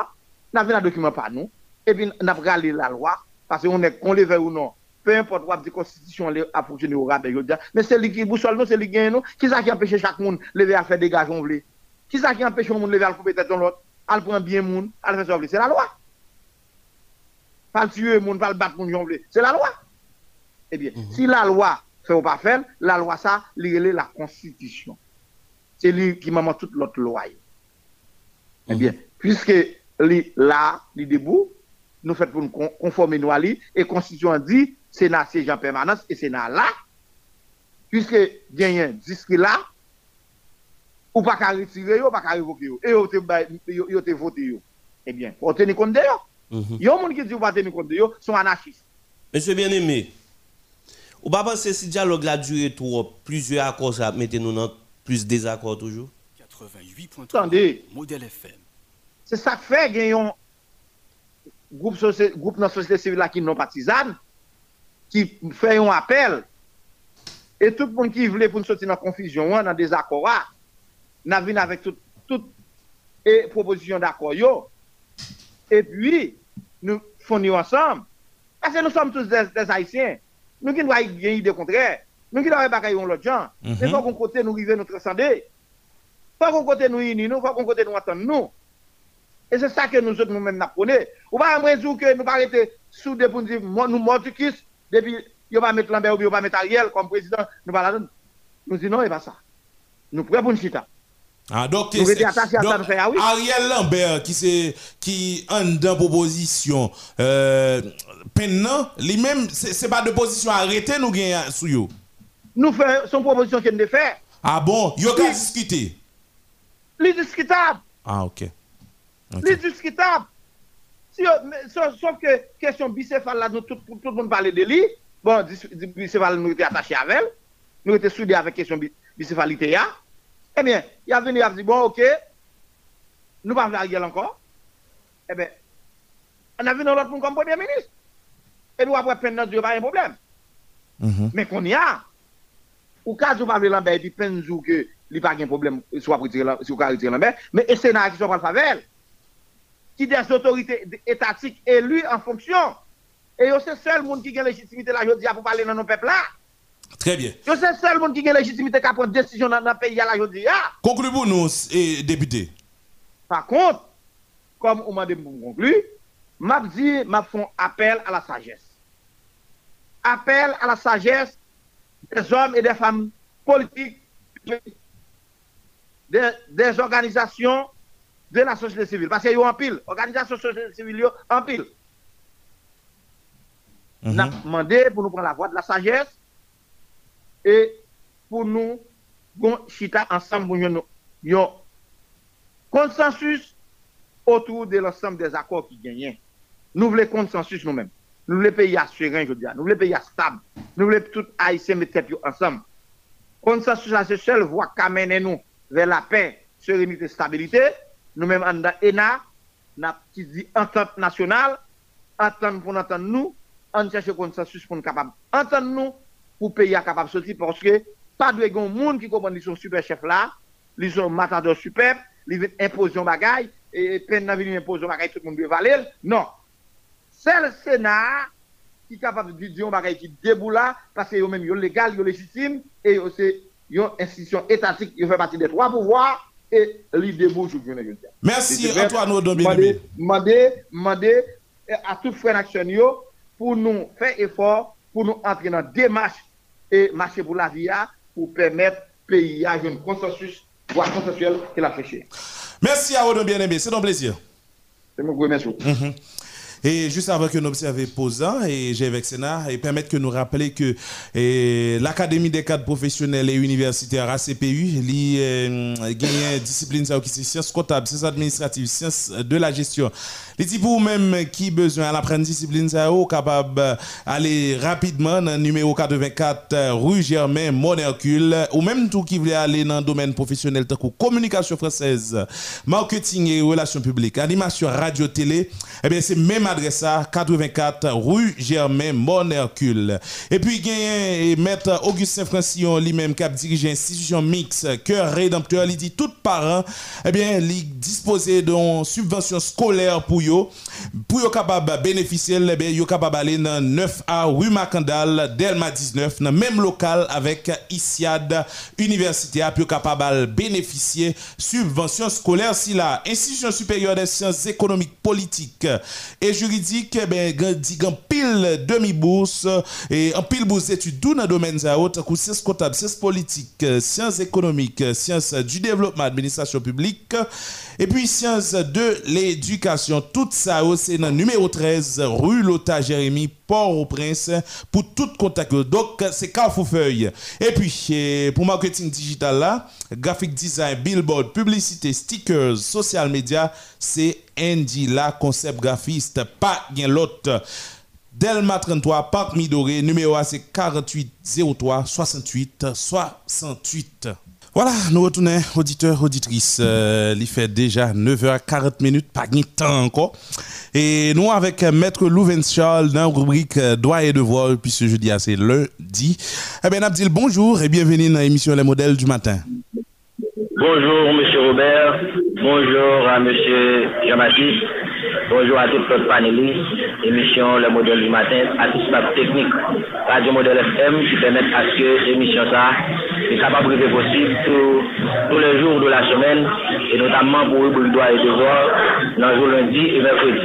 N'a venir un document par nous et puis n'a regardé la loi parce qu'on est qu'on levé ou non. Peu importe, on dit constitution a fonctionné au rabais, mais c'est lui qui boussole, non, c'est lui qui. Qui ça qui empêche chaque monde lever à Qui ça qui empêche le monde lever à couper tête dans l'autre, à le prendre bien monde, à le faire sauver. C'est la loi. Pas le tuer monde, pas le battre monde, on veut. C'est la loi. Eh bien, si la loi fait ou pas faire, la loi ça, liée la constitution. C'est lui qui maman toute l'autre loi. Eh bien, puisque li là, li debout, nous faisons pour nous con- conformer nous à lui, et Constitution dit, Sénat siège en permanence, et Sénat là, puisque gagnant disque là, ou pas qu'à retirer, ou pas qu'à révoquer, yo, et yo te, yo, yo te voté, yo. Eh bien, faut tenir compte de yo. Mhm. Yo, moun qui dit ou pas tenir compte de yo, sont anarchistes. Monsieur bien-aimé, ou pas penser si dialogue la duré trop, plusieurs accords, ça mettez-nous dans plus désaccords toujours? 88.3 Attendez. Modèle FM. C'est ça que fait gagnons groupe soci- groupe dans la société civile là qui non partisane qui fait un appel et tout le monde qui voulait pour nous sortir dans la confusion, hein, dans des accords, là, n'a venu avec toute tout, et proposition d'accord. Et puis nous fournissons ensemble parce que nous sommes tous des, des haïtiens. Nous qui nous avons une idée contraire, nous qui nous avons bagaille l'autre gens, mais il faut qu'on côté nous arriver nous transcender. Faut qu'on côté nous unir, nous faut qu'on côté nous entendre nous. Et c'est ça que nous autres nous-mêmes nous prenons. Ou pas raison que nous pas arrêter sous des pour nous dire nous mortiquis depuis il va mettre Lambert ou il va mettre Ariel comme président, nous pas la. Nous disons non, et pas ça. Nous prêts pour une chita. Ah, donc, ah oui. Ariel Lambert qui c'est qui en dans proposition euh maintenant lui-même c'est pas de position arrêtée nous gagne sous yo. Nous faisons son proposition qu'il nous fait. Ah bon, yo ka Oui. discuter. C'est discutable. Ah OK. OK. C'est discutable. Si, sauf, que question bicéphale là, nous, tout, tout, le monde parlait de lui. Bon, bicéphale, nous étions attachés avec elle. Nous étions soudés avec question bi- bicéphalité. là. Eh bien, il a venu, il a dit, bon, ok, nous pas faire Ariel encore. Eh bien, on a vu dans l'autre monde comme premier ministre. Et nous, après, peine, a pas un problème. Mhm. Mais qu'on y a, ou cas où pas Lambert, et puis peine que il n'y a pas de problème, soit pour retirer, Lambert, mais et Sénat qui sont pas le faveur, qui des autorités étatiques élues en fonction. Et c'est seul monde qui a légitimité là, je dis, pour parler dans nos peuples là. Très bien. Yo, c'est seul monde qui a légitimité qui prend décision dans le pays là, je ah. Conclue pour nous et député. Par contre, comme on m'a dit pour conclure, m'a dit, m'a appel à la sagesse. Appel à la sagesse des hommes et des femmes politiques, des, des organisations de la société civile. Parce qu'il y a en pile, organisation de la société civile, en pile. Mhm. N'a demandé pour nous prendre la voie de la sagesse e pou nou gon chita ansam pou nou yon konsensus otou de l'ansam des akor ki genyen. Nou vle konsensus nou men. Nou vle peyi a seren, je diya. Nou vle peyi a stab. Nou vle tout a isen metep yo ansam. Konsensus a se sel vwa kamene nou ve la pen, serenite, stabilite. Nou men an da ena, na pti di entente nasyonal, entente pou n'entente nou, an chèche konsensus pou n'kapab entente nou, pour pays à capable sortir, parce que pas de grand monde qui comprend qu'ils sont super chefs là, ils sont matadors super, ils veulent imposer un bagage, et peine dans venir imposer un bagage, tout le monde doit valer. Non. C'est le Sénat qui est capable de dire un bagage qui déboule là, parce que même, légal, ils légitime, et c'est une institution étatique, ils font partie des trois pouvoirs, et ils débouchent, je veux dire. Merci. Antoine Odon Demander, demander, demander à tout frère action pour nous faire effort, pour nous entrer dans des démarche et marcher pour la vie là, pour permettre pays à un consensus, voire consensuel qu'il a fait. Merci à Odon bien-aimé, c'est un plaisir. C'est mon gros merci. Et juste avant que nous observions posant, et j'ai avec Sénat, et permettre que nous rappeler que l'Académie des cadres professionnels et universitaires ACPU, li euh, gagne discipline qui c'est sciences comptables, sciences administratives, sciences de la gestion. Les dit pour même qui besoin d'apprendre discipline ça capable aller rapidement dans le numéro 84 euh, rue Germain Monercule ou même tout qui voulait aller dans le domaine professionnel tel que communication française, marketing et relations publiques, animation radio télé, eh bien c'est même adresse ça 84 rue Germain Monercule. Et puis gagne maître Augustin Francillon lui-même qui a dirigé institution mixte cœur rédempteur, il dit tout parent eh bien il disposer d'une subvention scolaire pour yo pou yo kapab beneficyen lebe yo kapab ale nan 9A Rue Makandal Delma 19 nan menm lokal avek ISIAD Université ap yo kapab al beneficye subvensyon skolèr si la. Institution Supérieure des Sciences Économiques Politiques et Juridiques ben, dig an pil demi-bours e an pil bours etudou nan domen za yo takou sciences comptables, sciences politiques sciences économiques, sciences du développement administration publique et puis sciences de l'éducation. Tout ça c'est dans numéro 13 rue Lota Jérémy Port-au-Prince pour tout contact. Donc c'est Carrefour Feuille et puis eh, pour marketing digital là graphic design billboard publicité stickers social media c'est Andy la concept graphiste. Pas bien l'autre. Delma 33 Parc Midoré numéro A c'est 48 03 68 68 voilà, nous retournons, auditeurs, auditrices. Euh, il fait déjà 9h40 minutes, pas de temps encore. Et nous, avec euh, Maître Louven Charles, dans la rubrique euh, Droit et devoir, puisque jeudi, c'est lundi. Eh bien, Abdil, bonjour et bienvenue dans l'émission Les modèles du matin. Bonjour, Monsieur Robert. Bonjour à Monsieur Jean-Baptiste. Bonjour à tous les panélistes. Émission Le Modèle du matin, assistance technique Radio Modèle FM qui permet à ce que l'émission ça est capable de possible tous, les jours de la semaine et notamment pour le droit et devoir dans le jour lundi et mercredi.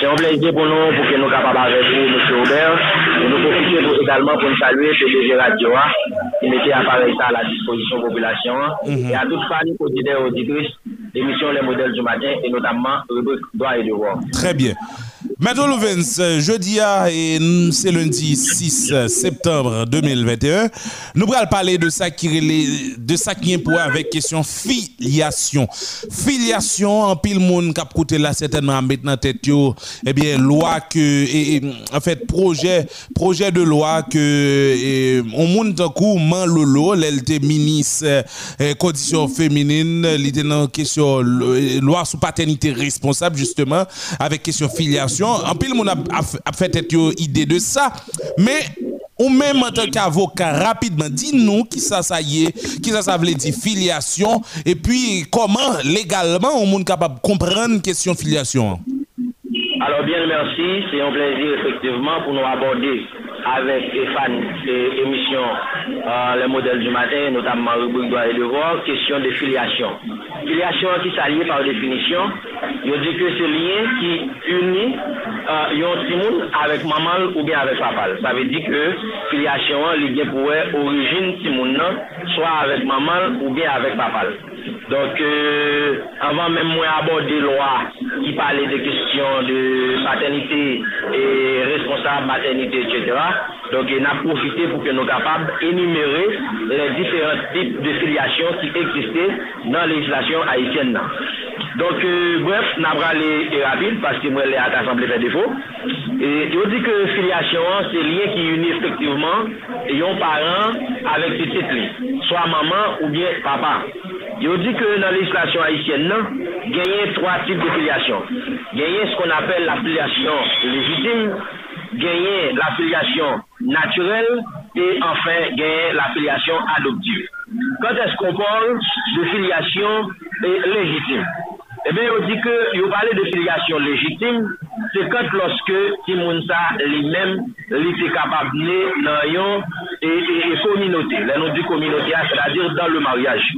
C'est un plaisir pour nous pour que nous capables avec vous, M. Robert, et nous profiter pour- également pour nous saluer PDG Radio A, qui mettait appareil ça à la disposition de la population et à toutes familles auditeurs et auditrices l'émission Les Modèles du matin et notamment rubrique droit et devoir. Très bien. Maître Louvens, jeudi à, et c'est lundi 6 septembre 2021. Nous allons parler de ça qui relait- de ça qui est pour avec question filiation. Filiation, en pile monde qui a coûté là certainement dans tête yo, eh bien loi que et, en fait projet projet de loi que on monde d'un coup man lolo, l'était ministre euh, euh, conditions féminines, il était dans question loi sous paternité responsable justement avec question filiation. En pile monde a, a, fait yo idée de ça, mais ou même en tant qu'avocat, rapidement, dis-nous qui ça, ça y est, qui ça, ça veut dire filiation, et puis comment légalement on est capable de comprendre question filiation? Alors bien merci, c'est un plaisir effectivement pour nous aborder avec Stéphane et émission euh, Les modèles du matin, notamment rubrique droit et devoir, question de filiation. Filiation qui s'allie par définition, je dis que c'est lien qui unit euh, yon timoun avec maman ou bien avec papa. Ça veut dire que filiation, il vient pour origine timoun soit avec maman ou bien avec papa. Donc, euh, avant même moi aborder loi qui parlait des questions de paternité et responsable maternité, etc. Donc, on a profité pour que nous capables d'énumérer les différents types de filiation qui existaient dans la législation haïtienne. Donc, euh, bref, n'a pas aller rapide parce que moi, les assemblée fait défaut. Et je dis que filiation, c'est lien qui unit effectivement un parent avec ses titres, soit maman ou bien papa. Yo di ke nan legislasyon Haitienne nan, genyen 3 tip de filiasyon. Genyen skon apel la filiasyon legitime, genyen la filiasyon naturel, e anfen genyen la filiasyon adoptive. Kant eskon pon de filiasyon legitime? Ebe eh yo di ke yo pale de filiasyon legitime, se kant loske ti moun sa li men li te kapab ne nan yon e kominote. La nou di kominote a, se la dir dan le maryaj.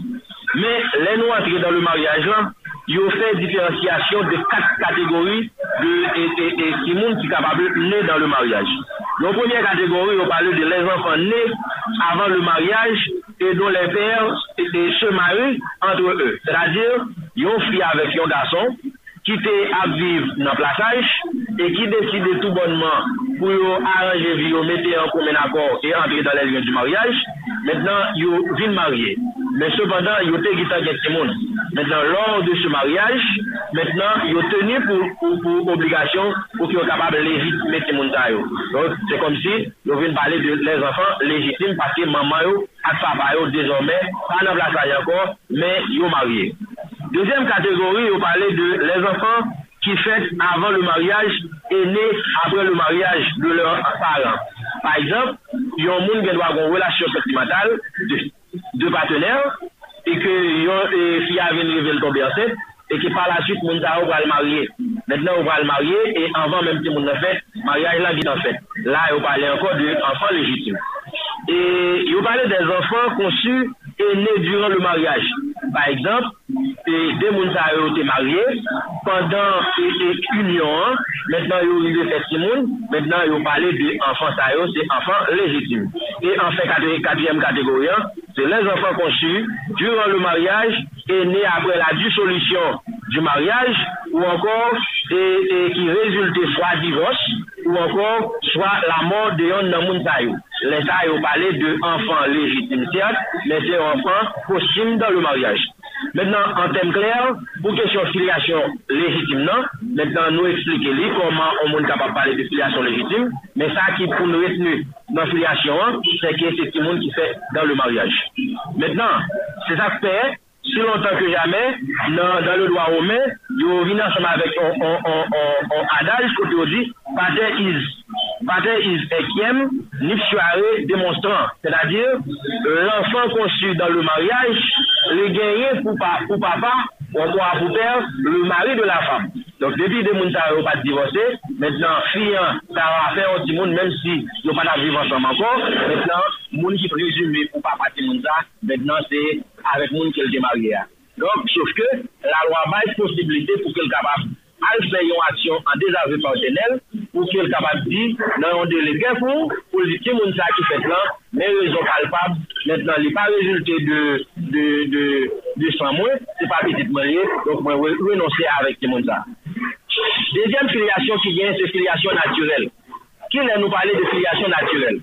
Men, lè nou antre dan le maryaj lan, yo fè diferensyasyon de kat kategori de timoun ki kapable nè dan le maryaj. Yon premier kategori, yo pale de lè zanfan nè avan le maryaj e don lè pèr se mary entre eux. Sè la dire, yon fri avèk yon gason, ki te apviv nan plakaj, e ki deside tout bonman pou yo aranje vi yo mette an komen akor e antre dan lèl gen du maryaj, maintenant yo vin marye. Men sepandan yo te gita gen timoun. Maintenant lor de se maryaj, maintenant yo teni pou, pou, pou obligasyon pou ki yo kapab legitime timoun ta yo. Donc, se kom si yo vin pale de lèz anfan legitime pati maman yo ak papa yo dezormè, pa nan blasa yankon, men yo marye. Dezem kategori yo pale de les enfans ki fèt avan le maryaj e ne apre le maryaj de lor paran. Par exemple, yon moun gen dwa gon relasyon sentimental de, de patenèr e ke yon e, fia ven revel tombe anset e ke par la suite moun ta ou pral marye. Mètnen ou pral marye e anvan menm ti moun nan fèt, maryaj lan dit an fèt. La yo pale anko de anfan legitime. et ils parlent des enfants conçus et nés durant le mariage. Par exemple, et des gens ont été mariés pendant une an, maintenant ils ont fait six maintenant ils parlent d'enfants, c'est enfants légitimes. Et en fait, quatrième catégorie, c'est les enfants conçus durant le mariage et nés après la dissolution du mariage ou encore et, et qui résultait soit divorce ou encore soit la mort de un dans Lè sa yo parlé de enfants légitimes, certes, mais c'est enfants possibles dans le mariage. Maintenant, en termes clairs, pour question filiation légitime, non, maintenant nous expliquer comment on est capable de parler de filiation légitime, mais ça qui pour nous retenir dans filiation, c'est que c'est tout le monde qui fait dans le mariage. Maintenant, c'est ça que fait, si longtemps que jamais, dans, dans le droit romain, nous venons ensemble avec un adage, côté on dit, pater is, pater is ekiem, nipsuare démonstrant. C'est-à-dire, l'enfant conçu dans le mariage, le gagné pour, pa- pour papa, ou pour père, le mari de la femme. Donc, depuis des moun ça n'ont pas divorcé, maintenant, fille, hein, ça va faire un petit monde, même si ils pas vivre ensemble encore. Maintenant, moun qui présume pour papa ça, maintenant, c'est avec moun qu'elle est mariée. Donc, sauf que la loi baille possibilité pour qu'elle capable al fè yon aksyon an dezavè pantenel pou ki el kapab di nan yon dele gen pou pou li ki moun sa ki fè plan men rezon kalpab, men nan li pa rezulte de, de, de, de san mwen, se pa petit mwen ye donc mwen renonsè avèk ki moun sa. Dezyen filiasyon ki gen se filiasyon naturel. Ki lè nou pale de filiasyon naturel?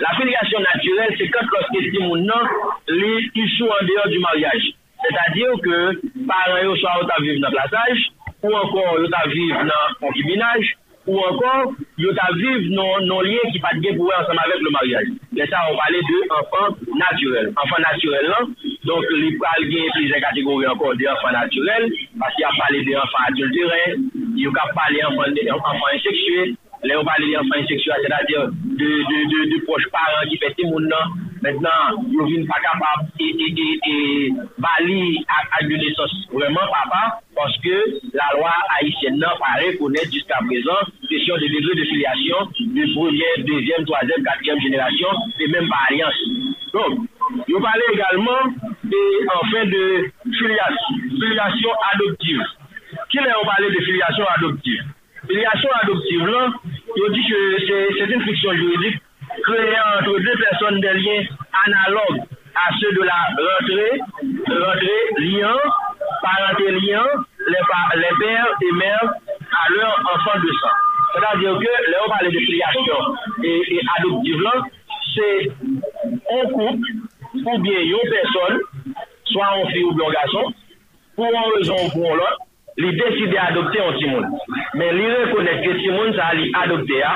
La filiasyon naturel se kèk lòske si moun nan li isou an deyon du maryaj, se ta diyo ke paran yo sa wot aviv nan plasaj ou ankon yo ta vive nan konkibinaj, ou ankon yo ta vive nan, nan liye ki pat gen pou wè ansama vek le maryaj. Lè sa, an pale de anfan naturel. Anfan naturel lan, donk li pral gen plize kategori ankon de anfan naturel, pasi a pale de anfan adulteren, yo ka pale anfan inseksuel, Le yo pale de enfant seksual, se da de, de, de, de poche paran ki fete moun nan, maintenant, yo vin pa kapab, e, e, e, e, bali ak adunesos. Vreman, papa, paske la lwa Haitien nan pare konet jiska prezan, kesyon de degre de filiasyon, de premier, deuxième, troisième, quatrième génération, se men pa alians. Don, yo pale egalman, de, enfin, de filiasyon, filiasyon adoptive. Ki le yo pale de filiasyon adoptive? Relasyon adoptive lan, yo di ke se ten fiksyon juridik kreye antre de person de lien analog a se de la rentre, rentre, lien, parente lien, les pères et mères a leur enfant de sang. C'est-à-dire que le on parle de filiation et, et adoptive lan, se on koupe ou bien yon person, soa on fi ou blon gason, pou an rezon ou pou an lot, li deside adopte an ti moun. Men li rekonet ke ti moun sa li adopte a,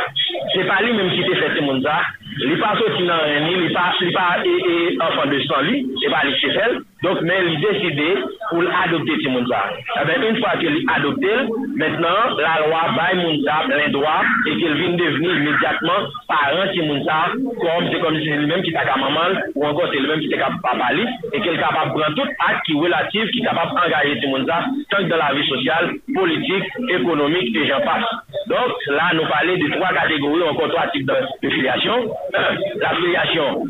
se pa li menm ki te fe ti moun sa, Li pa soti nan reni, li pa, li pa e, e enfan de san li, e pa li chefel, donk men li deside pou l'adopte ti moun sa. E ben, un fwa ke li adopte, maintenant la lwa bay moun sa, plen doa, e ke vin deveni imediatman paran ti moun sa, kom se kom se li menm ki ta ka maman, ou ankon se li menm ki te ka papa li, e ke li kapap pran tout ak ki relatif, ki kapap angaje ti moun sa, tank dan la vi sosyal, politik, ekonomik, e jan pas. Donk, la nou pale de 3 kategori, ankon 3 tip de, de filiasyon, Un, la filiation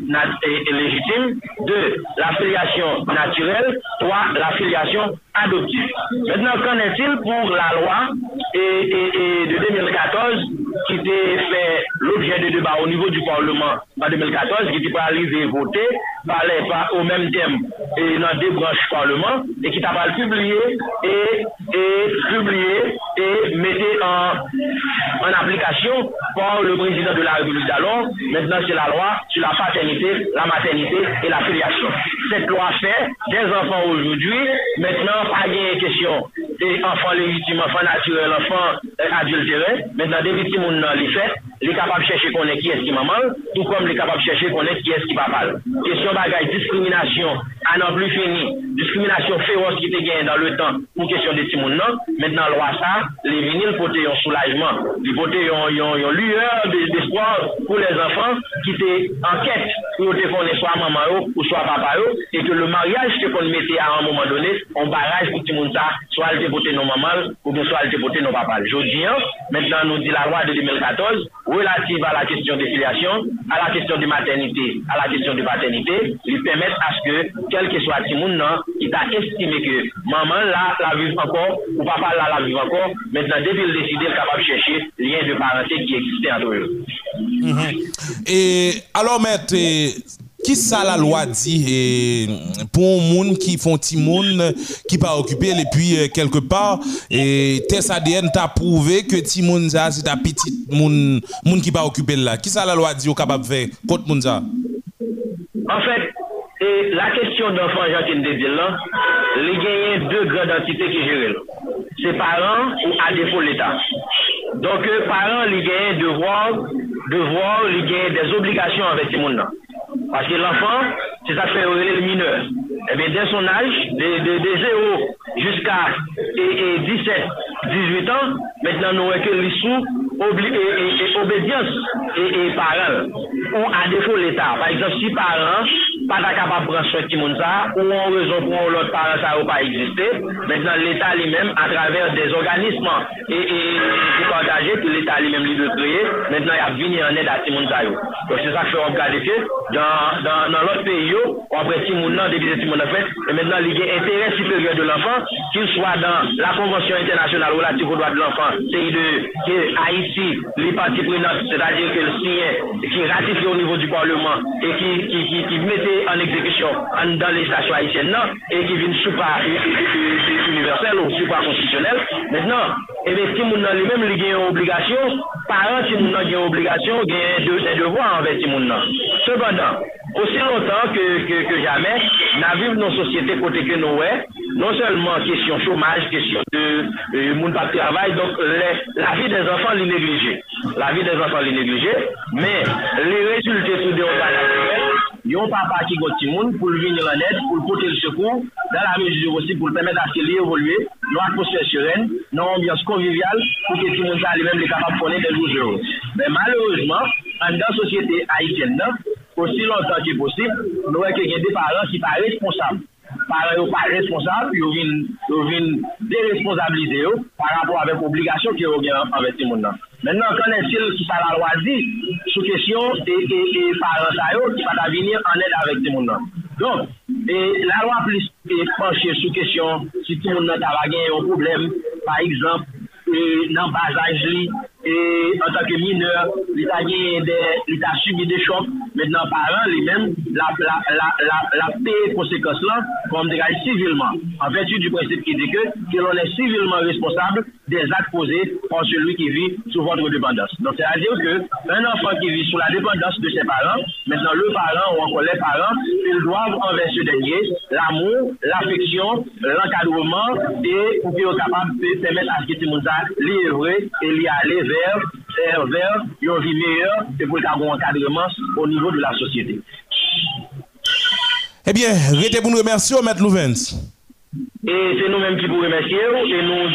légitime. Deux, la filiation naturelle. Trois, la filiation adoptive. Maintenant, qu'en est-il pour la loi et- et de 2014 qui était fait l'objet de débat au niveau du Parlement en 2014, qui était arrivé voté, parlait pas au même thème et dans deux branches Parlement, et qui t'a pas publié et, et publié et mettait en, application par le président de la République d'alors. Maintenant, c'est la loi sur la paternité, la maternité et la filiation. Cette loi fait des enfants aujourd'hui, maintenant, pas de question des enfants légitimes, enfants naturels, enfants adultérés. Maintenant, des victimes, moun nan li fet, li kapab chèche konè ki eski maman, tout kom li kapab chèche konè ki eski papal. Kèsyon bagay, diskriminasyon, anan pli fini, diskriminasyon feroz ki te gen dan le tan pou kèsyon de timoun nan, men nan lwa sa, li vini l pote yon soulajman, li pote yon, yon, yon lueur d'espoir pou les enfans ki te anket pou yo te konè swa maman yo ou swa papa yo, et que le mariage te kon mette a an mouman donè, an baraj pou timoun ta, swa l te pote nou maman ou bien swa l te pote nou papal. Jodi an, men nan nou di la loi de 2014, relative à la question des filiations, à la question de maternité, à la question de paternité, lui permettre à ce que, quel que soit Timoun, il t'a estimé que maman là, la vive encore, ou papa là, la vive encore, maintenant, depuis le décider, capable de chercher lien de parenté qui existait entre eux. Et alors, maître, qui ça la loi dit eh, pour monde qui font petit monde qui pas occupé et puis eh, quelque part et test ADN t'a prouvé que petit monde ça c'est un petit monde monde qui pas occupé là. Qui ça la loi dit au capable de faire contre monde ça? En fait, et la question d'enfant qui dit là, y a deux grandes entités qui gèrent. C'est parents ou à défaut l'État. Donc, euh, parents, il y a un devoir, devoir, il y a des obligations avec ce monde-là. Parce que l'enfant, c'est ça fait le mineur. Eh bien, dès son âge, de, de, de 0 jusqu'à et, et 17, 18 ans, maintenant, nous avons que les obedyans e paran ou a defo l'Etat. Par exemple, si paran pa ta kapap pran sou ki moun sa, ou an rezon pou an lot paran sa ou pa egziste, maintenant l'Etat li men a traver des organisman e pou kontaje ki l'Etat li men li de kreye, maintenant y ap vini an ed a ti moun sa yo. Donc se sa k fè an ka defye, nan lot peyi yo, an pre ti moun nan debite ti moun na fè, et maintenant li gen interè superior de l'enfant, ki sou a dan la konvensyon internasyonal ou la ti kou doa de l'enfant, se yi de Haïti Haïti, les partis prenantes, c'est-à-dire que qui ratifient au niveau du Parlement et qui, qui, qui, qui mettaient en exécution en, dans les stations haïtiennes non, et qui viennent supra universel ou supra constitutionnel. Maintenant, et bien, si moun nan li avons les mêmes une obligation, parents, si nous avons une obligation, de, deux devoirs envers ces gens. Cependant, aussi longtemps que, que, que jamais, nous vivons dans une société côté que nous, ouais, non seulement question chômage, question de euh, monde pas de travail, donc les, la vie des enfants les négliger. La vie des enfants les négliger, mais les résultats tout de yon papa qui go ti moun pour venir en aide, pour porter le secours, dans la mesure aussi pour permettre à ce qu'il évolue, dans atmosphère sereine, dans ambiance conviviale, pour que tout le monde lui-même les capable de connaître des jours Mais malheureusement, dans la société haïtienne, aussi longtemps que possible, nous voyons qu'il y a des parents qui ne sont pas responsables. Paran yo pa responsable, yo vin, vin deresponsabilize yo par rapport avek obligasyon ki yo gen anvek ti moun non. nan. Mennan, konen sil ki sa non. la lwa di, sou kesyon e, e, e paran sa yo ki pa ta vinir aned avek ti moun nan. Don, e, la lwa plis e panche sou kesyon si ti moun nan ta va gen yon problem, par exemple, nan bazaj li, E, en tanke mineur, li ta gen, li ta subi de chok, mennen paran li men, la, la, la, la pe konsekons lan, kon dekaj sivilman. En vertu du prinsip ki deke, ki l'on est sivilman responsable des actes posés par celui qui vit sous votre dépendance. Donc, c'est-à-dire que un enfant qui vit sous la dépendance de ses parents, maintenant le parent ou encore les parents, ils doivent envers ce dernier l'amour, l'affection, l'encadrement et pour qu'ils soient capables de permettre à ce que tout le monde et l'y aller vers vers, vers une vie meilleure et pour avoir un encadrement au niveau de la société. Eh bien, restez pour nous remercier, maître Louvens. Et c'est nous-mêmes qui vous remercions et nous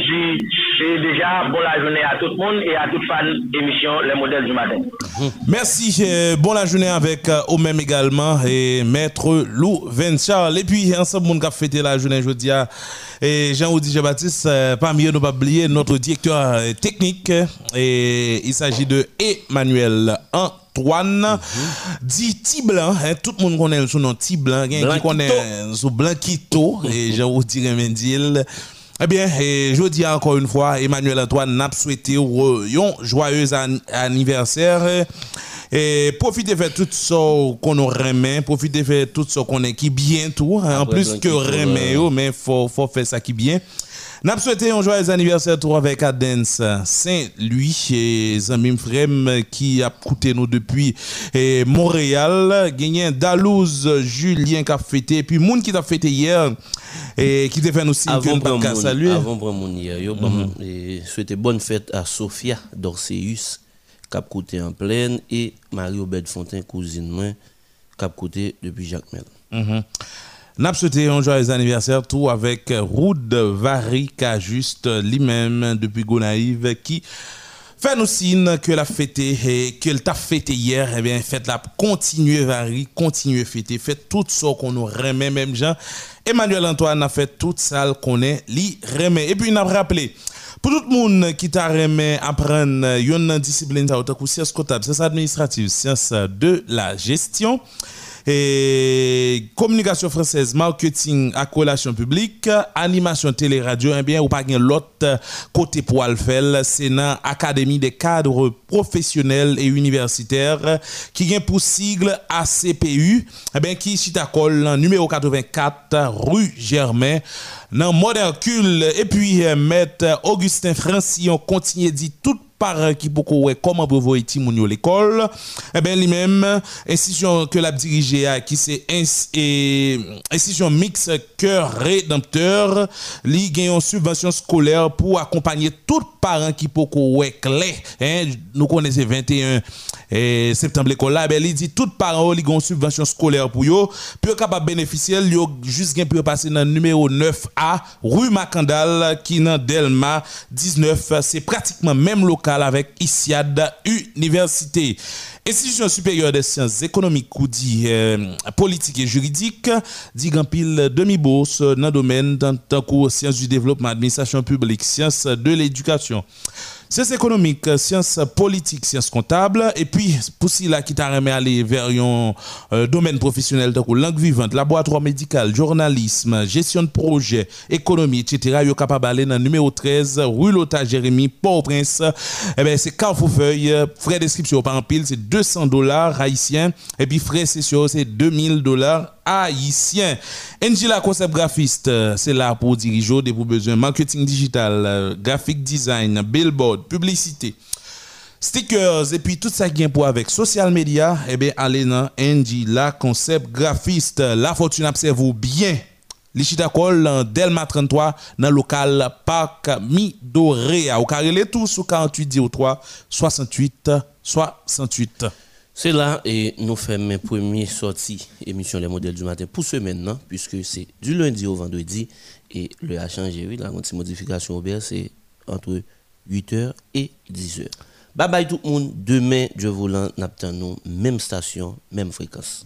et déjà bon la journée à tout le monde et à toute fan émission Les modèles du matin. Merci. euh, bon la journée avec euh, au même également et maître Lou Charles. Et puis ensemble on a fêté la journée jeudi et Jean-Audi Jean-Baptiste euh, parmi eux nous pas oublier notre directeur euh, technique et il s'agit de Emmanuel Antoine dit Tiblan hein, tout le monde connaît son nom Tiblan qui connaît son Blanquito et Jean-Audi Remendil eh bien, eh, je dis encore une fois, Emmanuel Antoine n'a souhaité un joyeux an- anniversaire. Et profitez faire tout ça qu'on remet, profitez faire tout ça qu'on est qui bien tout. hein. En plus que remet, euh, mais faut, faut faire ça qui bien. N'a souhaité un joyeux anniversaire avec Adens Saint-Louis et Zamim Frem qui a coûté nous depuis eh, Montréal. Gagné Dalouse Julien qui a fêté, puis Moun qui t'a fêté hier et qui t'a fait nous signe que Avant nous saluer. avant hier, yo, bon, et souhaiter bonne fête à Sophia Dorceus, cap côté en pleine, et Marie-Aubert Fontaine, cousine moi, cap côté depuis Jacques Mel. Mhm. N'a souhaité un joyeux anniversaire tout avec Roud Vari qui juste lui-même depuis Gonaïve qui fait nous signe que la fêté et que t'a fêté hier eh bien faites la continuer Vari continuer fêter faites tout ça qu'on nous remet même gens Emmanuel Antoine a fait tout ça qu'on est li remet. Et puis il a rappelé pour tout le monde qui t'a remis apprendre une discipline ça autant sciences comptables, sciences administratives, sciences de la gestion et communication française, marketing à relation publique, animation télé radio, eh bien, ou pas l'autre côté pour c'est dans Académie des cadres professionnels et universitaires qui vient pour sigle ACPU, eh bien, qui à numéro 84 rue Germain nan Modercule. Et puis, euh, maître Augustin Francillon continue dit tout par qui beaucoup ouais comment brevo et timounio l'école. Eh ben lui-même institution que l'a dirigé à qui c'est institution mix cœur rédempteur li gagne une subvention scolaire pour accompagner tout parent qui beaucoup ouais clé hein. Nous connaissons 21 eh, septembre l'école là. Eh ben lui dit tout parent lui gagne une subvention scolaire pour yo. Peut capable bénéficier yo juste gain peut passer dans numéro 9 9A rue Macandal qui dans Delma 19 c'est pratiquement même local avec ISIAD Université. Institution supérieure des sciences économiques ou dit euh, politique et juridique, dit pile demi-bourse dans le domaine tant sciences du développement, administration publique, sciences de l'éducation. Sciences économiques, sciences politiques, sciences comptables, et puis pour cela qui t'a aller vers un euh, domaine professionnel de langue vivante, laboratoire médical, journalisme, gestion de projet, économie, etc. Yo capable d'aller dans le numéro 13, rue Lota Jérémy, Port-au-Prince. Eh ben c'est Carrefour Feuille, frais d'inscription par en pile, c'est 200 dollars haïtiens, et puis frais session, c'est 2000 dollars haïtien. Angela, concept graphiste, euh, c'est là pour diriger des besoins marketing digital, euh, graphic design, billboard, publicité stickers et puis tout ça qui est pour avec social media, eh bien, allez dans Angela Concept Graphiste. La fortune observe bien. Lichitakol Delma 33 dans le local Parc Midoré. Au carré les tout sous 48 03 68 68. C'est là et nous faisons mes premières sorties émission Les modèles du matin pour ce maintenant, puisque c'est du lundi au vendredi et le a changé. La modification au c'est entre 8h et 10h. Bye bye tout le monde. Demain, Dieu voulant, nous même station, même fréquence.